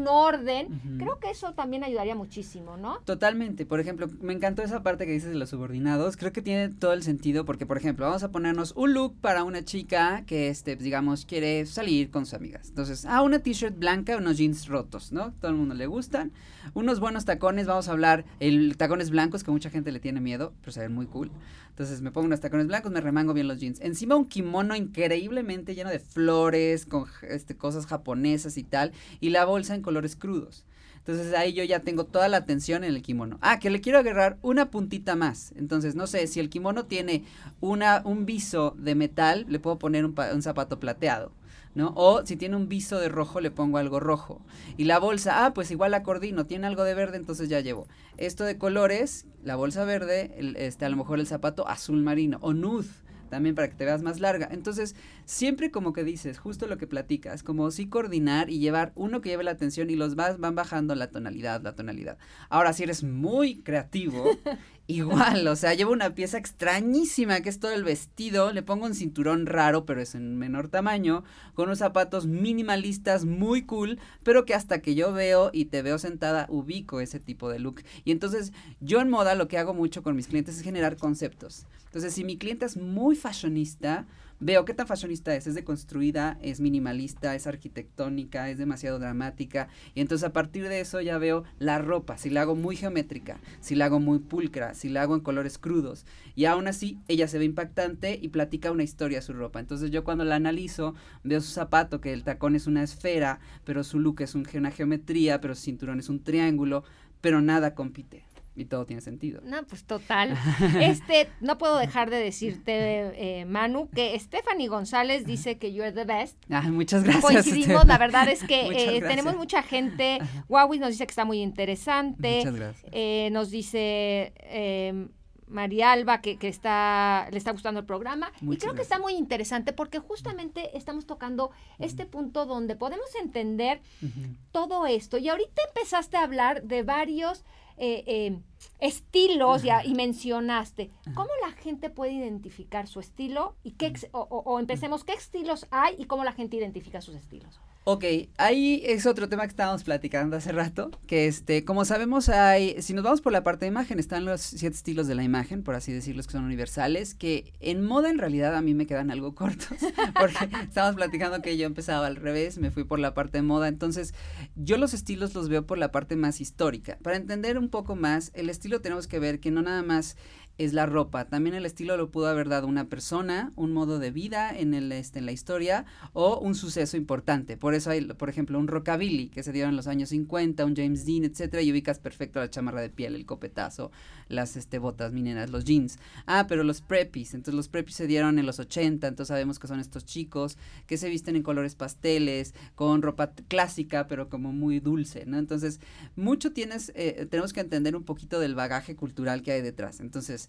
orden, creo que eso también ayudaría muchísimo, ¿no? Totalmente. Por ejemplo, me encantó esa parte que dices de los subordinados. Creo que tiene todo el sentido porque, por ejemplo, vamos a ponernos un look para una chica que, este, digamos, quiere salir con sus amigas. Entonces, ah, una t-shirt blanca, unos jeans rotos, ¿no? Todo el mundo le gustan. Unos buenos tacones, vamos a hablar, el tacones blancos que mucha gente le tiene miedo, pero se ven muy cool. Entonces me pongo unos tacones blancos, me remango bien los jeans. Encima un kimono increíblemente lleno de flores, con este, cosas japonesas y tal, y la bolsa en colores crudos. Entonces ahí yo ya tengo toda la atención en el kimono. Ah, que le quiero agarrar una puntita más. Entonces, no sé, si el kimono tiene una, un viso de metal, le puedo poner un, un zapato plateado. ¿No? O si tiene un viso de rojo, le pongo algo rojo. Y la bolsa, ah, pues igual la coordino, tiene algo de verde, entonces ya llevo. Esto de colores, la bolsa verde, este, a lo mejor el zapato azul marino o nude también para que te veas más larga. Entonces, siempre como que dices, justo lo que platicas, como sí coordinar y llevar uno que lleve la atención y los vas van bajando la tonalidad, la tonalidad. Ahora, si eres muy creativo Igual, o sea, llevo una pieza extrañísima que es todo el vestido, le pongo un cinturón raro, pero es en menor tamaño, con unos zapatos minimalistas muy cool, pero que hasta que yo veo y te veo sentada, ubico ese tipo de look. Y entonces, yo en moda lo que hago mucho con mis clientes es generar conceptos. Entonces, si mi cliente es muy fashionista, veo qué tan fashionista es, es deconstruida, es minimalista, es arquitectónica, es demasiado dramática, y entonces a partir de eso ya veo la ropa, si la hago muy geométrica, si la hago muy pulcra, si la hago en colores crudos, y aún así ella se ve impactante y platica una historia su ropa. Entonces yo cuando la analizo, veo su zapato, que el tacón es una esfera, pero su look es una geometría, pero su cinturón es un triángulo, pero nada compite y todo tiene sentido. No, pues total. Este, no puedo dejar de decirte, eh, Manu, que Stephanie González dice que you're the best. Ah, muchas gracias. Coincidimos, la verdad es que eh, tenemos mucha gente. Huawei nos dice que está muy interesante. Muchas gracias. Eh, nos dice em, María Alba que, que, está, le está gustando el programa. y creo que está muy interesante porque justamente estamos tocando este punto donde podemos entender todo esto. Y ahorita empezaste a hablar de varios eh, eh, estilos ya, y mencionaste. ¿Cómo la gente puede identificar su estilo? y qué o, empecemos, ¿qué estilos hay y cómo la gente identifica sus estilos? Ok, ahí es otro tema que estábamos platicando hace rato, que este, como sabemos hay, si nos vamos por la parte de imagen, están los siete estilos de la imagen, por así decirlos, que son universales, que en moda en realidad a mí me quedan algo cortos, porque estábamos platicando que yo empezaba al revés, me fui por la parte de moda, entonces yo los estilos los veo por la parte más histórica. Para entender un poco más, el estilo tenemos que ver que no nada más es la ropa. También el estilo lo pudo haber dado una persona, un modo de vida en, el, este, en la historia o un suceso importante. Por eso hay, por ejemplo, un rockabilly que se dio en los años 50, un James Dean, etcétera, y ubicas perfecto la chamarra de piel, el copetazo, las este, botas mineras, los jeans. Ah, pero los preppies, entonces los preppies se dieron en los 80, entonces sabemos que son estos chicos que se visten en colores pasteles, con ropa clásica, pero como muy dulce, ¿no? Entonces, mucho tienes, eh, tenemos que entender un poquito del bagaje cultural que hay detrás. Entonces,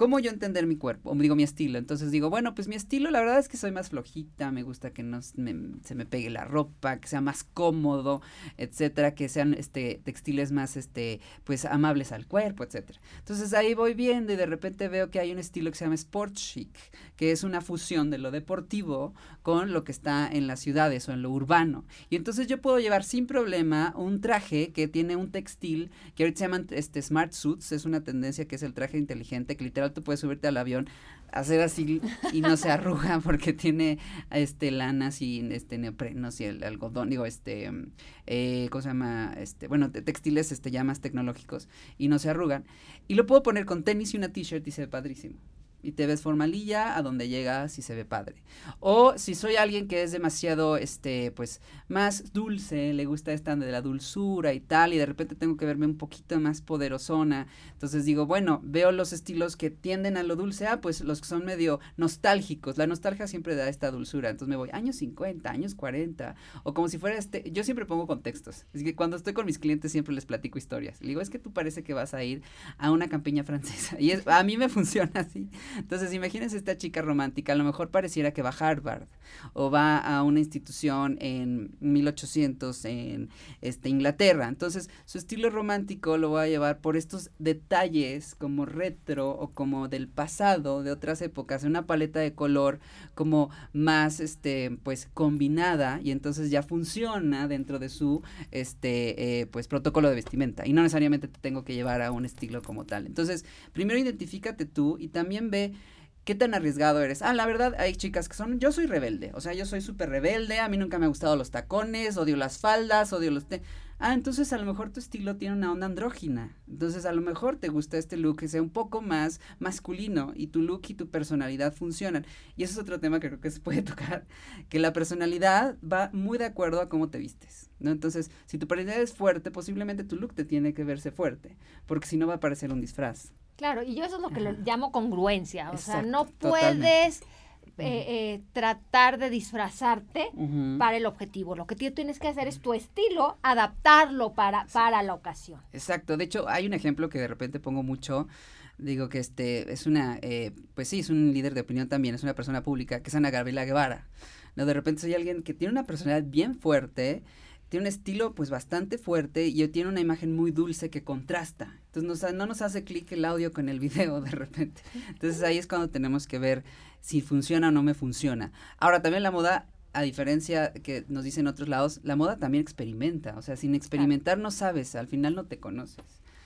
¿Cómo yo entender mi cuerpo? O digo mi estilo. Entonces digo, bueno, pues mi estilo, la verdad es que soy más flojita, me gusta que no se me pegue la ropa, que sea más cómodo, etcétera, que sean este textiles más este, pues amables al cuerpo, etcétera. Entonces ahí voy viendo y de repente veo que hay un estilo que se llama sport chic, que es una fusión de lo deportivo con lo que está en las ciudades o en lo urbano. Y entonces yo puedo llevar sin problema un traje que tiene un textil que ahorita se llaman este smart suits, es una tendencia que es el traje inteligente que literal tú puedes subirte al avión, hacer así y no se arruga porque tiene este lanas y este neoprenos y el algodón, digo, este, eh, ¿cómo se llama? Este, bueno, textiles este, ya más tecnológicos y no se arrugan. Y lo puedo poner con tenis y una t-shirt y se ve padrísimo y te ves formalilla a donde llegas y se ve padre. O si soy alguien que es demasiado, este, pues, más dulce, le gusta esta de la dulzura y tal, y de repente tengo que verme un poquito más poderosona. Entonces digo, bueno, veo los estilos que tienden a lo dulce, ah, pues los que son medio nostálgicos. La nostalgia siempre da esta dulzura. Entonces me voy años 50, años 40, o como si fuera este, yo siempre pongo contextos. Es que cuando estoy con mis clientes siempre les platico historias. Le digo, es que tú parece que vas a ir a una campiña francesa. Y es, a mí me funciona así. Entonces, imagínense esta chica romántica, a lo mejor pareciera que va a Harvard o va a una institución en 1800 en este, Inglaterra. Entonces, su estilo romántico lo va a llevar por estos detalles como retro o como del pasado, de otras épocas, una paleta de color como más, este, pues, combinada y entonces ya funciona dentro de su, este, eh, pues, protocolo de vestimenta y no necesariamente te tengo que llevar a un estilo como tal. Entonces, primero identifícate tú y también ve ¿Qué tan arriesgado eres? Ah, la verdad, hay chicas que son, yo soy rebelde, o sea, yo soy súper rebelde, a mí nunca me han gustado los tacones, odio las faldas, odio los... ah, entonces a lo mejor tu estilo tiene una onda andrógina, entonces a lo mejor te gusta este look que sea un poco más masculino y tu look y tu personalidad funcionan. Y eso es otro tema que creo que se puede tocar, que la personalidad va muy de acuerdo a cómo te vistes, ¿no? Entonces, si tu personalidad es fuerte, posiblemente tu look te tiene que verse fuerte, porque si no va a parecer un disfraz. Claro, y yo eso es lo que le llamo congruencia. O sea, no puedes eh, eh, tratar de disfrazarte para el objetivo. Lo que tú tienes que hacer es tu estilo, adaptarlo para, para la ocasión. Exacto. De hecho, hay un ejemplo que de repente pongo mucho. Digo que este es una, eh, pues sí, es un líder de opinión también, es una persona pública, que es Ana Gabriela Guevara. No, de repente soy alguien que tiene una personalidad bien fuerte, tiene un estilo pues bastante fuerte y tiene una imagen muy dulce que contrasta. Entonces no nos hace clic el audio con el video de repente. Entonces ahí es cuando tenemos que ver si funciona o no me funciona. Ahora también la moda a diferencia que nos dicen otros lados, la moda también experimenta, o sea, sin experimentar no sabes, al final no te conoces.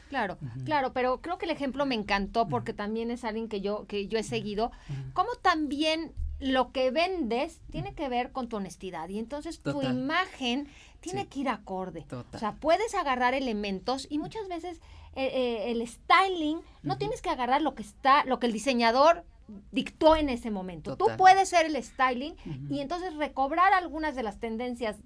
Claro, claro, pero creo que el ejemplo me encantó porque también es alguien que yo que yo he seguido, como también lo que vendes tiene que ver con tu honestidad y entonces tu imagen tiene que ir acorde. O sea, puedes agarrar elementos y muchas veces eh, eh, el styling no tienes que agarrar lo que está, lo que el diseñador dictó en ese momento. Tú puedes ser el styling y entonces recobrar algunas de las tendencias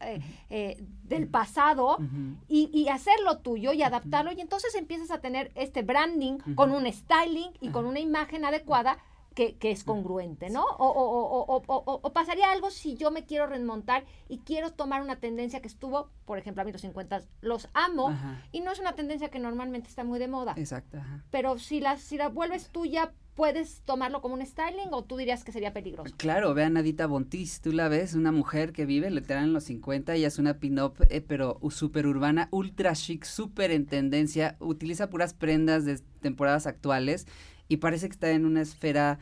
eh, eh, del pasado y, hacerlo tuyo y adaptarlo. Y entonces empiezas a tener este branding con un styling y con una imagen adecuada que, es congruente, ¿no? O, o, pasaría algo si yo me quiero remontar y quiero tomar una tendencia que estuvo, por ejemplo, a mí los 50 los amo y no es una tendencia que normalmente está muy de moda. Exacto. Pero si la, si la vuelves tuya puedes tomarlo como un styling o tú dirías que sería peligroso? Claro, vean a Nadita Bontis, tú la ves, una mujer que vive literal en los 50, ella es una pin-up, eh, pero súper urbana, ultra chic, súper en tendencia, utiliza puras prendas de temporadas actuales y parece que está en una esfera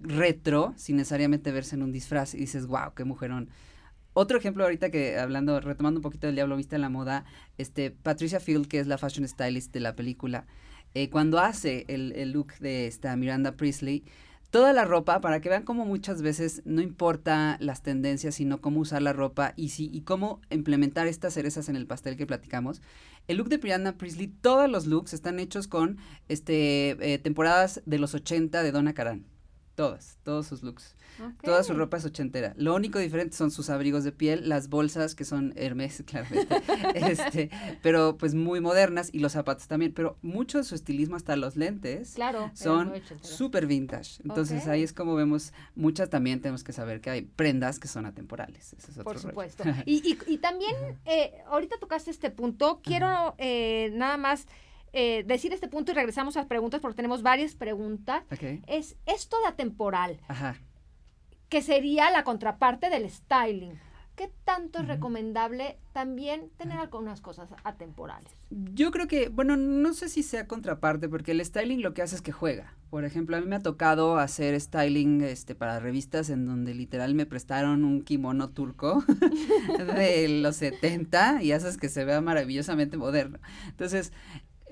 retro, sin necesariamente verse en un disfraz y dices, wow, qué mujerón. Otro ejemplo ahorita que hablando, retomando un poquito del Diablo Vista en la moda, este, Patricia Field, que es la fashion stylist de la película, eh, cuando hace el, look de esta Miranda Priestley, toda la ropa, para que vean cómo muchas veces no importa las tendencias, sino cómo usar la ropa y, y cómo implementar estas cerezas en el pastel que platicamos. El look de Miranda Priestley, todos los looks están hechos con este, eh, temporadas de los 80 de Donna Karan. Todas, todos sus looks. Toda su ropa es ochentera. Lo único diferente son sus abrigos de piel, las bolsas que son Hermes, claramente. este, pero pues muy modernas y los zapatos también. Pero mucho de su estilismo, hasta los lentes, claro, son súper vintage. Entonces ahí es como vemos, muchas también tenemos que saber que hay prendas que son atemporales. Por supuesto. y, y, también, eh, ahorita tocaste este punto, quiero eh, nada más eh, decir este punto y regresamos a las preguntas porque tenemos varias preguntas. Es esto de atemporal, que sería la contraparte del styling. ¿Qué tanto es recomendable también tener algunas cosas atemporales? Yo creo que, bueno, no sé si sea contraparte, porque el styling lo que hace es que juega. Por ejemplo, a mí me ha tocado hacer styling este, para revistas en donde literal me prestaron un kimono turco de los 70 y haces que se vea maravillosamente moderno. Entonces,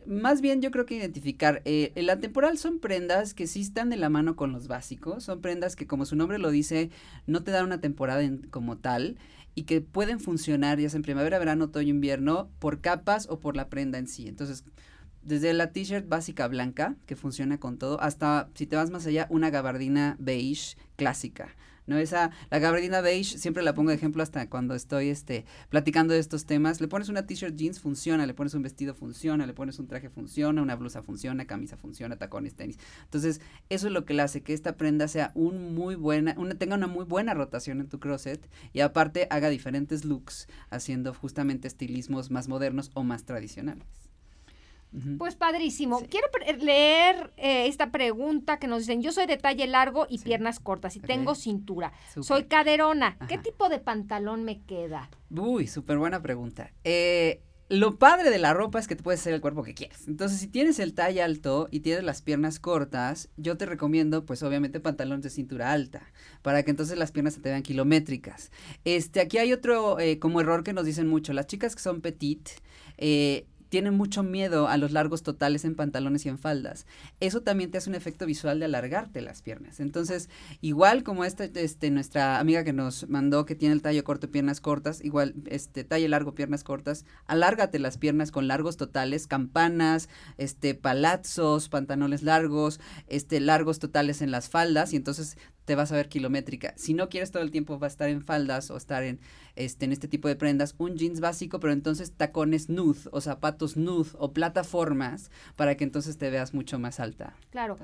más bien yo creo que identificar, eh, la temporal son prendas que sí están de la mano con los básicos, son prendas que como su nombre lo dice, no te dan una temporada como tal y que pueden funcionar ya sea en primavera, verano, otoño, invierno, por capas o por la prenda en sí. Entonces, desde la t-shirt básica blanca, que funciona con todo, hasta, si te vas más allá, una gabardina beige clásica. ¿No? Esa, la gabardina beige, siempre la pongo de ejemplo hasta cuando estoy este, platicando de estos temas. Le pones una t-shirt jeans, funciona, le pones un vestido, funciona, le pones un traje, funciona, una blusa, funciona, camisa, funciona, tacones, tenis. Entonces, eso es lo que le hace que esta prenda sea un muy buena, una, tenga una muy buena rotación en tu crosset y aparte haga diferentes looks, haciendo justamente estilismos más modernos o más tradicionales. Pues padrísimo. Quiero leer eh, esta pregunta que nos dicen, yo soy de talle largo y piernas cortas y tengo cintura. Soy caderona. ¿Qué tipo de pantalón me queda? Uy, súper buena pregunta. Eh, lo padre de la ropa es que te puedes hacer el cuerpo que quieras. Entonces, si tienes el talle alto y tienes las piernas cortas, yo te recomiendo, pues obviamente, pantalones de cintura alta, para que entonces las piernas se te vean kilométricas. Este, aquí hay otro eh, como error que nos dicen mucho. Las chicas que son petit, eh, tienen mucho miedo a los largos totales en pantalones y en faldas. Eso también te hace un efecto visual de alargarte las piernas. Entonces, igual como esta, este, nuestra amiga que nos mandó que tiene el tallo corto, piernas cortas, igual, este, talle largo, piernas cortas, alárgate las piernas con largos totales, campanas, este, palazzos, pantalones largos, este, largos totales en las faldas, y entonces te vas a ver kilométrica. Si no quieres todo el tiempo va a estar en faldas o estar en este, en este tipo de prendas, un jeans básico, pero entonces tacones nude o zapatos nude o plataformas para que entonces te veas mucho más alta. Claro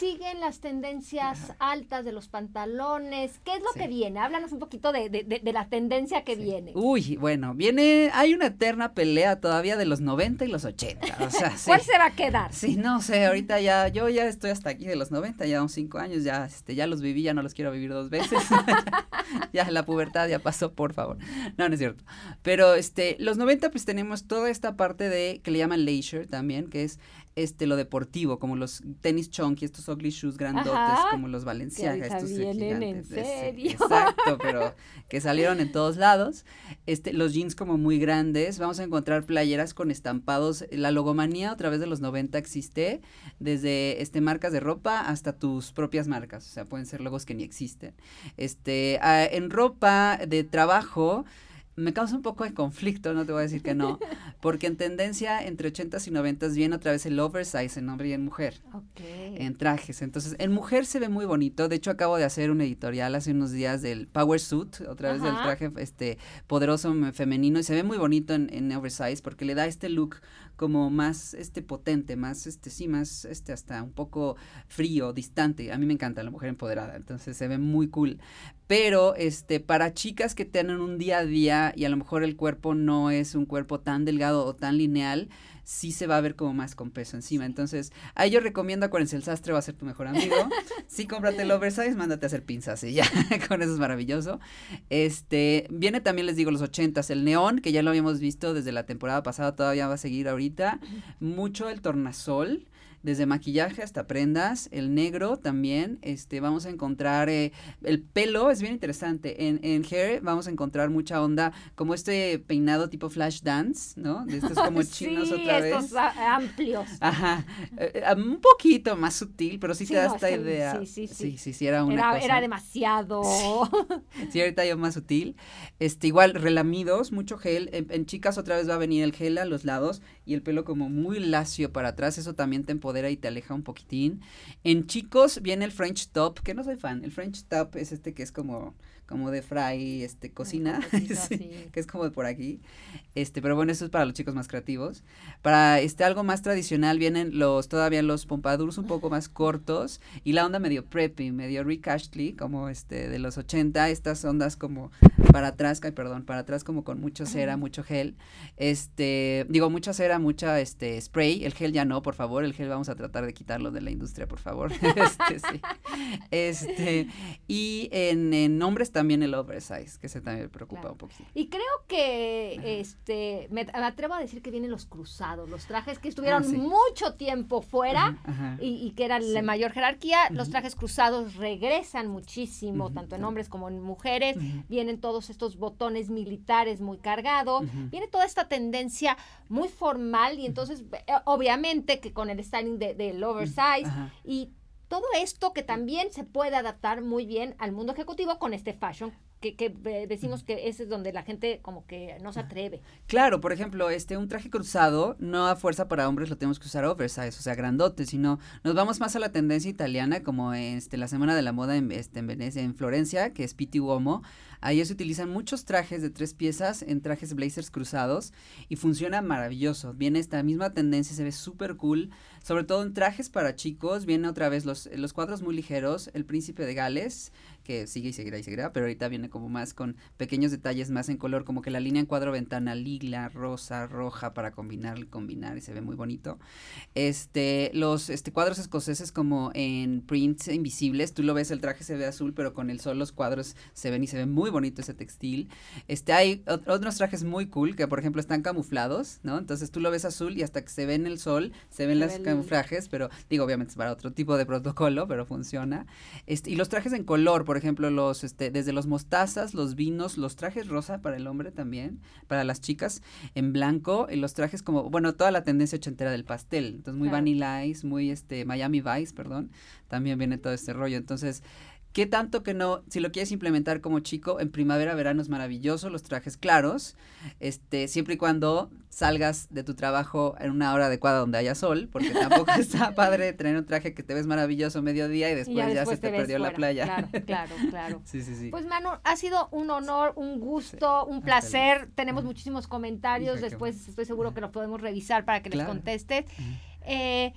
siguen las tendencias altas de los pantalones. ¿Qué es lo que viene? Háblanos un poquito de, de, la tendencia que viene. Uy, bueno, viene, hay una eterna pelea todavía de los 90 y los 80. O sea, ¿Cuál se va a quedar? Sí, no sé, ahorita ya, yo ya estoy hasta aquí de los 90, ya unos 5 años, ya, este, ya los viví ya no los quiero vivir dos veces. ya la pubertad ya pasó, por favor. No, no es cierto. Pero este, los 90 pues tenemos toda esta parte de que le llaman leisure también, que es este lo deportivo, como los tenis chunky, estos ugly shoes grandotes, como los Valenciaga, estos vienen en serio. Exacto, pero que salieron en todos lados. Este, los jeans como muy grandes, vamos a encontrar playeras con estampados. La logomanía a través de los 90 existe, desde este marcas de ropa hasta tus propias marcas, o sea, pueden ser logos que ni existen. Este, ah, en ropa de trabajo, me causa un poco de conflicto, no te voy a decir que no, porque en tendencia entre 80s y 90s viene otra vez el oversize en hombre y en mujer. En trajes. Entonces, en mujer se ve muy bonito. De hecho, acabo de hacer un editorial hace unos días del Power Suit, otra vez del traje este poderoso femenino, y se ve muy bonito en, en oversize porque le da este look como más este potente, más este sí, más este hasta un poco frío, distante. A mí me encanta la mujer empoderada, entonces se ve muy cool. Pero este para chicas que tienen un día a día y a lo mejor el cuerpo no es un cuerpo tan delgado o tan lineal, sí se va a ver como más con peso encima. Entonces, ahí yo recomiendo, acuérdense, el sastre va a ser tu mejor amigo. Sí, cómprate el oversize, mándate a hacer pinzas y ya, con eso es maravilloso. Este, viene también, les digo, los ochentas, el neón, que ya lo habíamos visto desde la temporada pasada, todavía va a seguir ahorita. Mucho el tornasol, desde maquillaje hasta prendas, el negro también, este, vamos a encontrar eh, el pelo, es bien interesante, en, en hair vamos a encontrar mucha onda, como este peinado tipo flash dance, ¿no? De estos como chinos otra vez. estos amplios. Ajá, eh, eh, un poquito más sutil, pero sí, te da esta idea. Sí, sí, sí. Sí, sí, era una era, Era demasiado. Sí, ahorita yo más sutil. Este, igual, relamidos, mucho gel, en, en, chicas otra vez va a venir el gel a los lados y el pelo como muy lacio para atrás, eso también te y te aleja un poquitín. En chicos viene el French Top, que no soy fan. El French Top es este que es como como de fry, este, cocina, que es como de por aquí. Este, pero bueno, eso es para los chicos más creativos. Para este algo más tradicional vienen los, todavía los pompadours un poco más cortos y la onda medio preppy, medio Rick Ashley, como este, de los 80, estas ondas como para atrás, perdón, para atrás como con mucho cera, mucho gel. Este, digo, mucha cera, mucha, este, spray, el gel ya no, por favor, el gel vamos a tratar de quitarlo de la industria, por favor. este, sí. Este, y en, en hombres también el oversize, que se también preocupa un poquito. Y creo que este me, atrevo a decir que vienen los cruzados, los trajes que estuvieron ah, mucho tiempo fuera Y, que eran la mayor jerarquía. Los trajes cruzados regresan muchísimo, tanto en hombres como en mujeres. Vienen todos estos botones militares muy cargados. Viene toda esta tendencia muy formal y entonces, eh, obviamente, que con el styling del de, oversize y todo esto que también se puede adaptar muy bien al mundo ejecutivo con este fashion que, que eh, decimos que ese es donde la gente como que no se atreve. Claro, por ejemplo, este un traje cruzado no a fuerza para hombres lo tenemos que usar oversize, o sea, grandote, sino nos vamos más a la tendencia italiana como este la semana de la moda en este en Venecia, en Florencia, que es Pitti Uomo. Ahí se utilizan muchos trajes de tres piezas en trajes blazers cruzados y funciona maravilloso. Viene esta misma tendencia, se ve súper cool, sobre todo en trajes para chicos. Viene otra vez los, los cuadros muy ligeros, El Príncipe de Gales, que sigue y seguirá y seguirá, pero ahorita viene como más con pequeños detalles más en color, como que la línea en cuadro ventana lila, rosa, roja para combinar y combinar y se ve muy bonito. Este, los este cuadros escoceses como en prints invisibles, tú lo ves, el traje se ve azul, pero con el sol los cuadros se ven y se ve muy bonito ese textil. Este, hay otros trajes muy cool que por ejemplo están camuflados, ¿no? Entonces tú lo ves azul y hasta que se ve en el sol, se ven los camuflajes, pero digo, obviamente es para otro tipo de protocolo, pero funciona. Este, y los trajes en color, por ejemplo, los, este, desde los mostazas, los vinos, los trajes rosa para el hombre también, para las chicas en blanco, y los trajes como, bueno, toda la tendencia ochentera del pastel, entonces muy Vanilla Ice, muy este, Miami Vice, perdón, también viene todo este rollo, entonces ¿Qué tanto que no, si lo quieres implementar como chico, en primavera, verano es maravilloso, los trajes claros, este, siempre y cuando salgas de tu trabajo en una hora adecuada donde haya sol, porque tampoco está padre tener un traje que te ves maravilloso mediodía y después ya, se te, perdió la playa. Claro, claro, claro. sí, sí, sí. Pues Manu, ha sido un honor, un gusto, un placer. Tenemos muchísimos comentarios, después estoy seguro que los podemos revisar para que les contestes. Eh,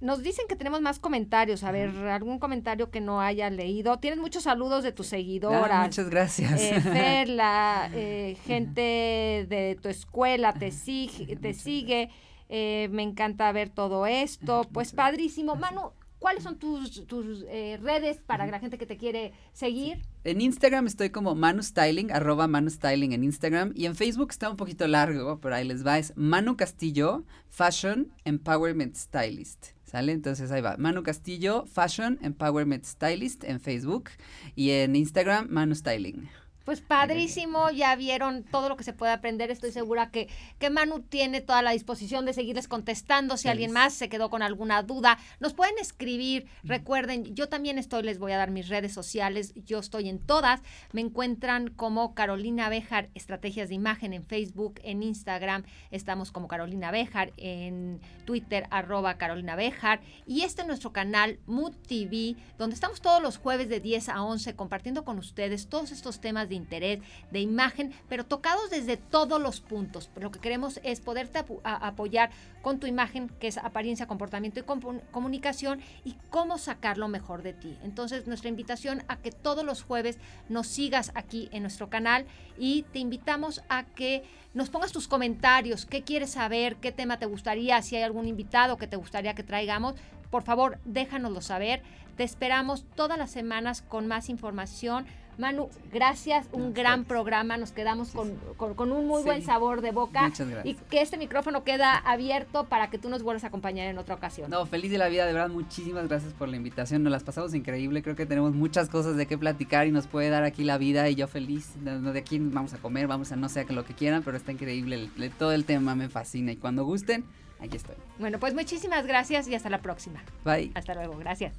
nos dicen que tenemos más comentarios. A ver, algún comentario que no haya leído. Tienes muchos saludos de tus seguidoras. muchas gracias. Eh, la eh, gente de tu escuela te sigue. Te sigue. Eh, me encanta ver todo esto. Pues padrísimo. Manu, ¿cuáles son tus, tus eh, redes para la gente que te quiere seguir? En Instagram estoy como Manu Styling, arroba Manu Styling en Instagram. Y en Facebook está un poquito largo, pero ahí les va. Es Manu Castillo, Fashion Empowerment Stylist. ¿Sale? Entonces ahí va. Manu Castillo, Fashion Empowerment Stylist en Facebook. Y en Instagram, Manu Styling. Pues padrísimo, ya vieron todo lo que se puede aprender. Estoy segura que, que Manu tiene toda la disposición de seguirles contestando. Si alguien más se quedó con alguna duda, nos pueden escribir. Recuerden, yo también estoy, les voy a dar mis redes sociales. Yo estoy en todas. Me encuentran como Carolina Bejar, Estrategias de Imagen en Facebook, en Instagram. Estamos como Carolina Bejar, en Twitter, arroba Carolina Bejar. Y este es nuestro canal Mood TV, donde estamos todos los jueves de 10 a 11 compartiendo con ustedes todos estos temas de interés, de imagen, pero tocados desde todos los puntos. Lo que queremos es poderte apoyar con tu imagen, que es apariencia, comportamiento y comunicación, y cómo sacar lo mejor de ti. Entonces, nuestra invitación a que todos los jueves nos sigas aquí en nuestro canal y te invitamos a que nos pongas tus comentarios, qué quieres saber, qué tema te gustaría, si hay algún invitado que te gustaría que traigamos, por favor, déjanoslo saber. Te esperamos todas las semanas con más información Manu, gracias, un gran programa, nos quedamos con, un muy buen sabor de boca. Muchas gracias. Y que este micrófono queda abierto para que tú nos vuelvas a acompañar en otra ocasión. No, feliz de la vida, de verdad, muchísimas gracias por la invitación, nos las pasamos increíble, creo que tenemos muchas cosas de qué platicar y nos puede dar aquí la vida y yo feliz, de, aquí vamos a comer, vamos a no sé lo que quieran, pero está increíble, todo el tema me fascina y cuando gusten, aquí estoy. Bueno, pues muchísimas gracias y hasta la próxima. Bye. Hasta luego, gracias.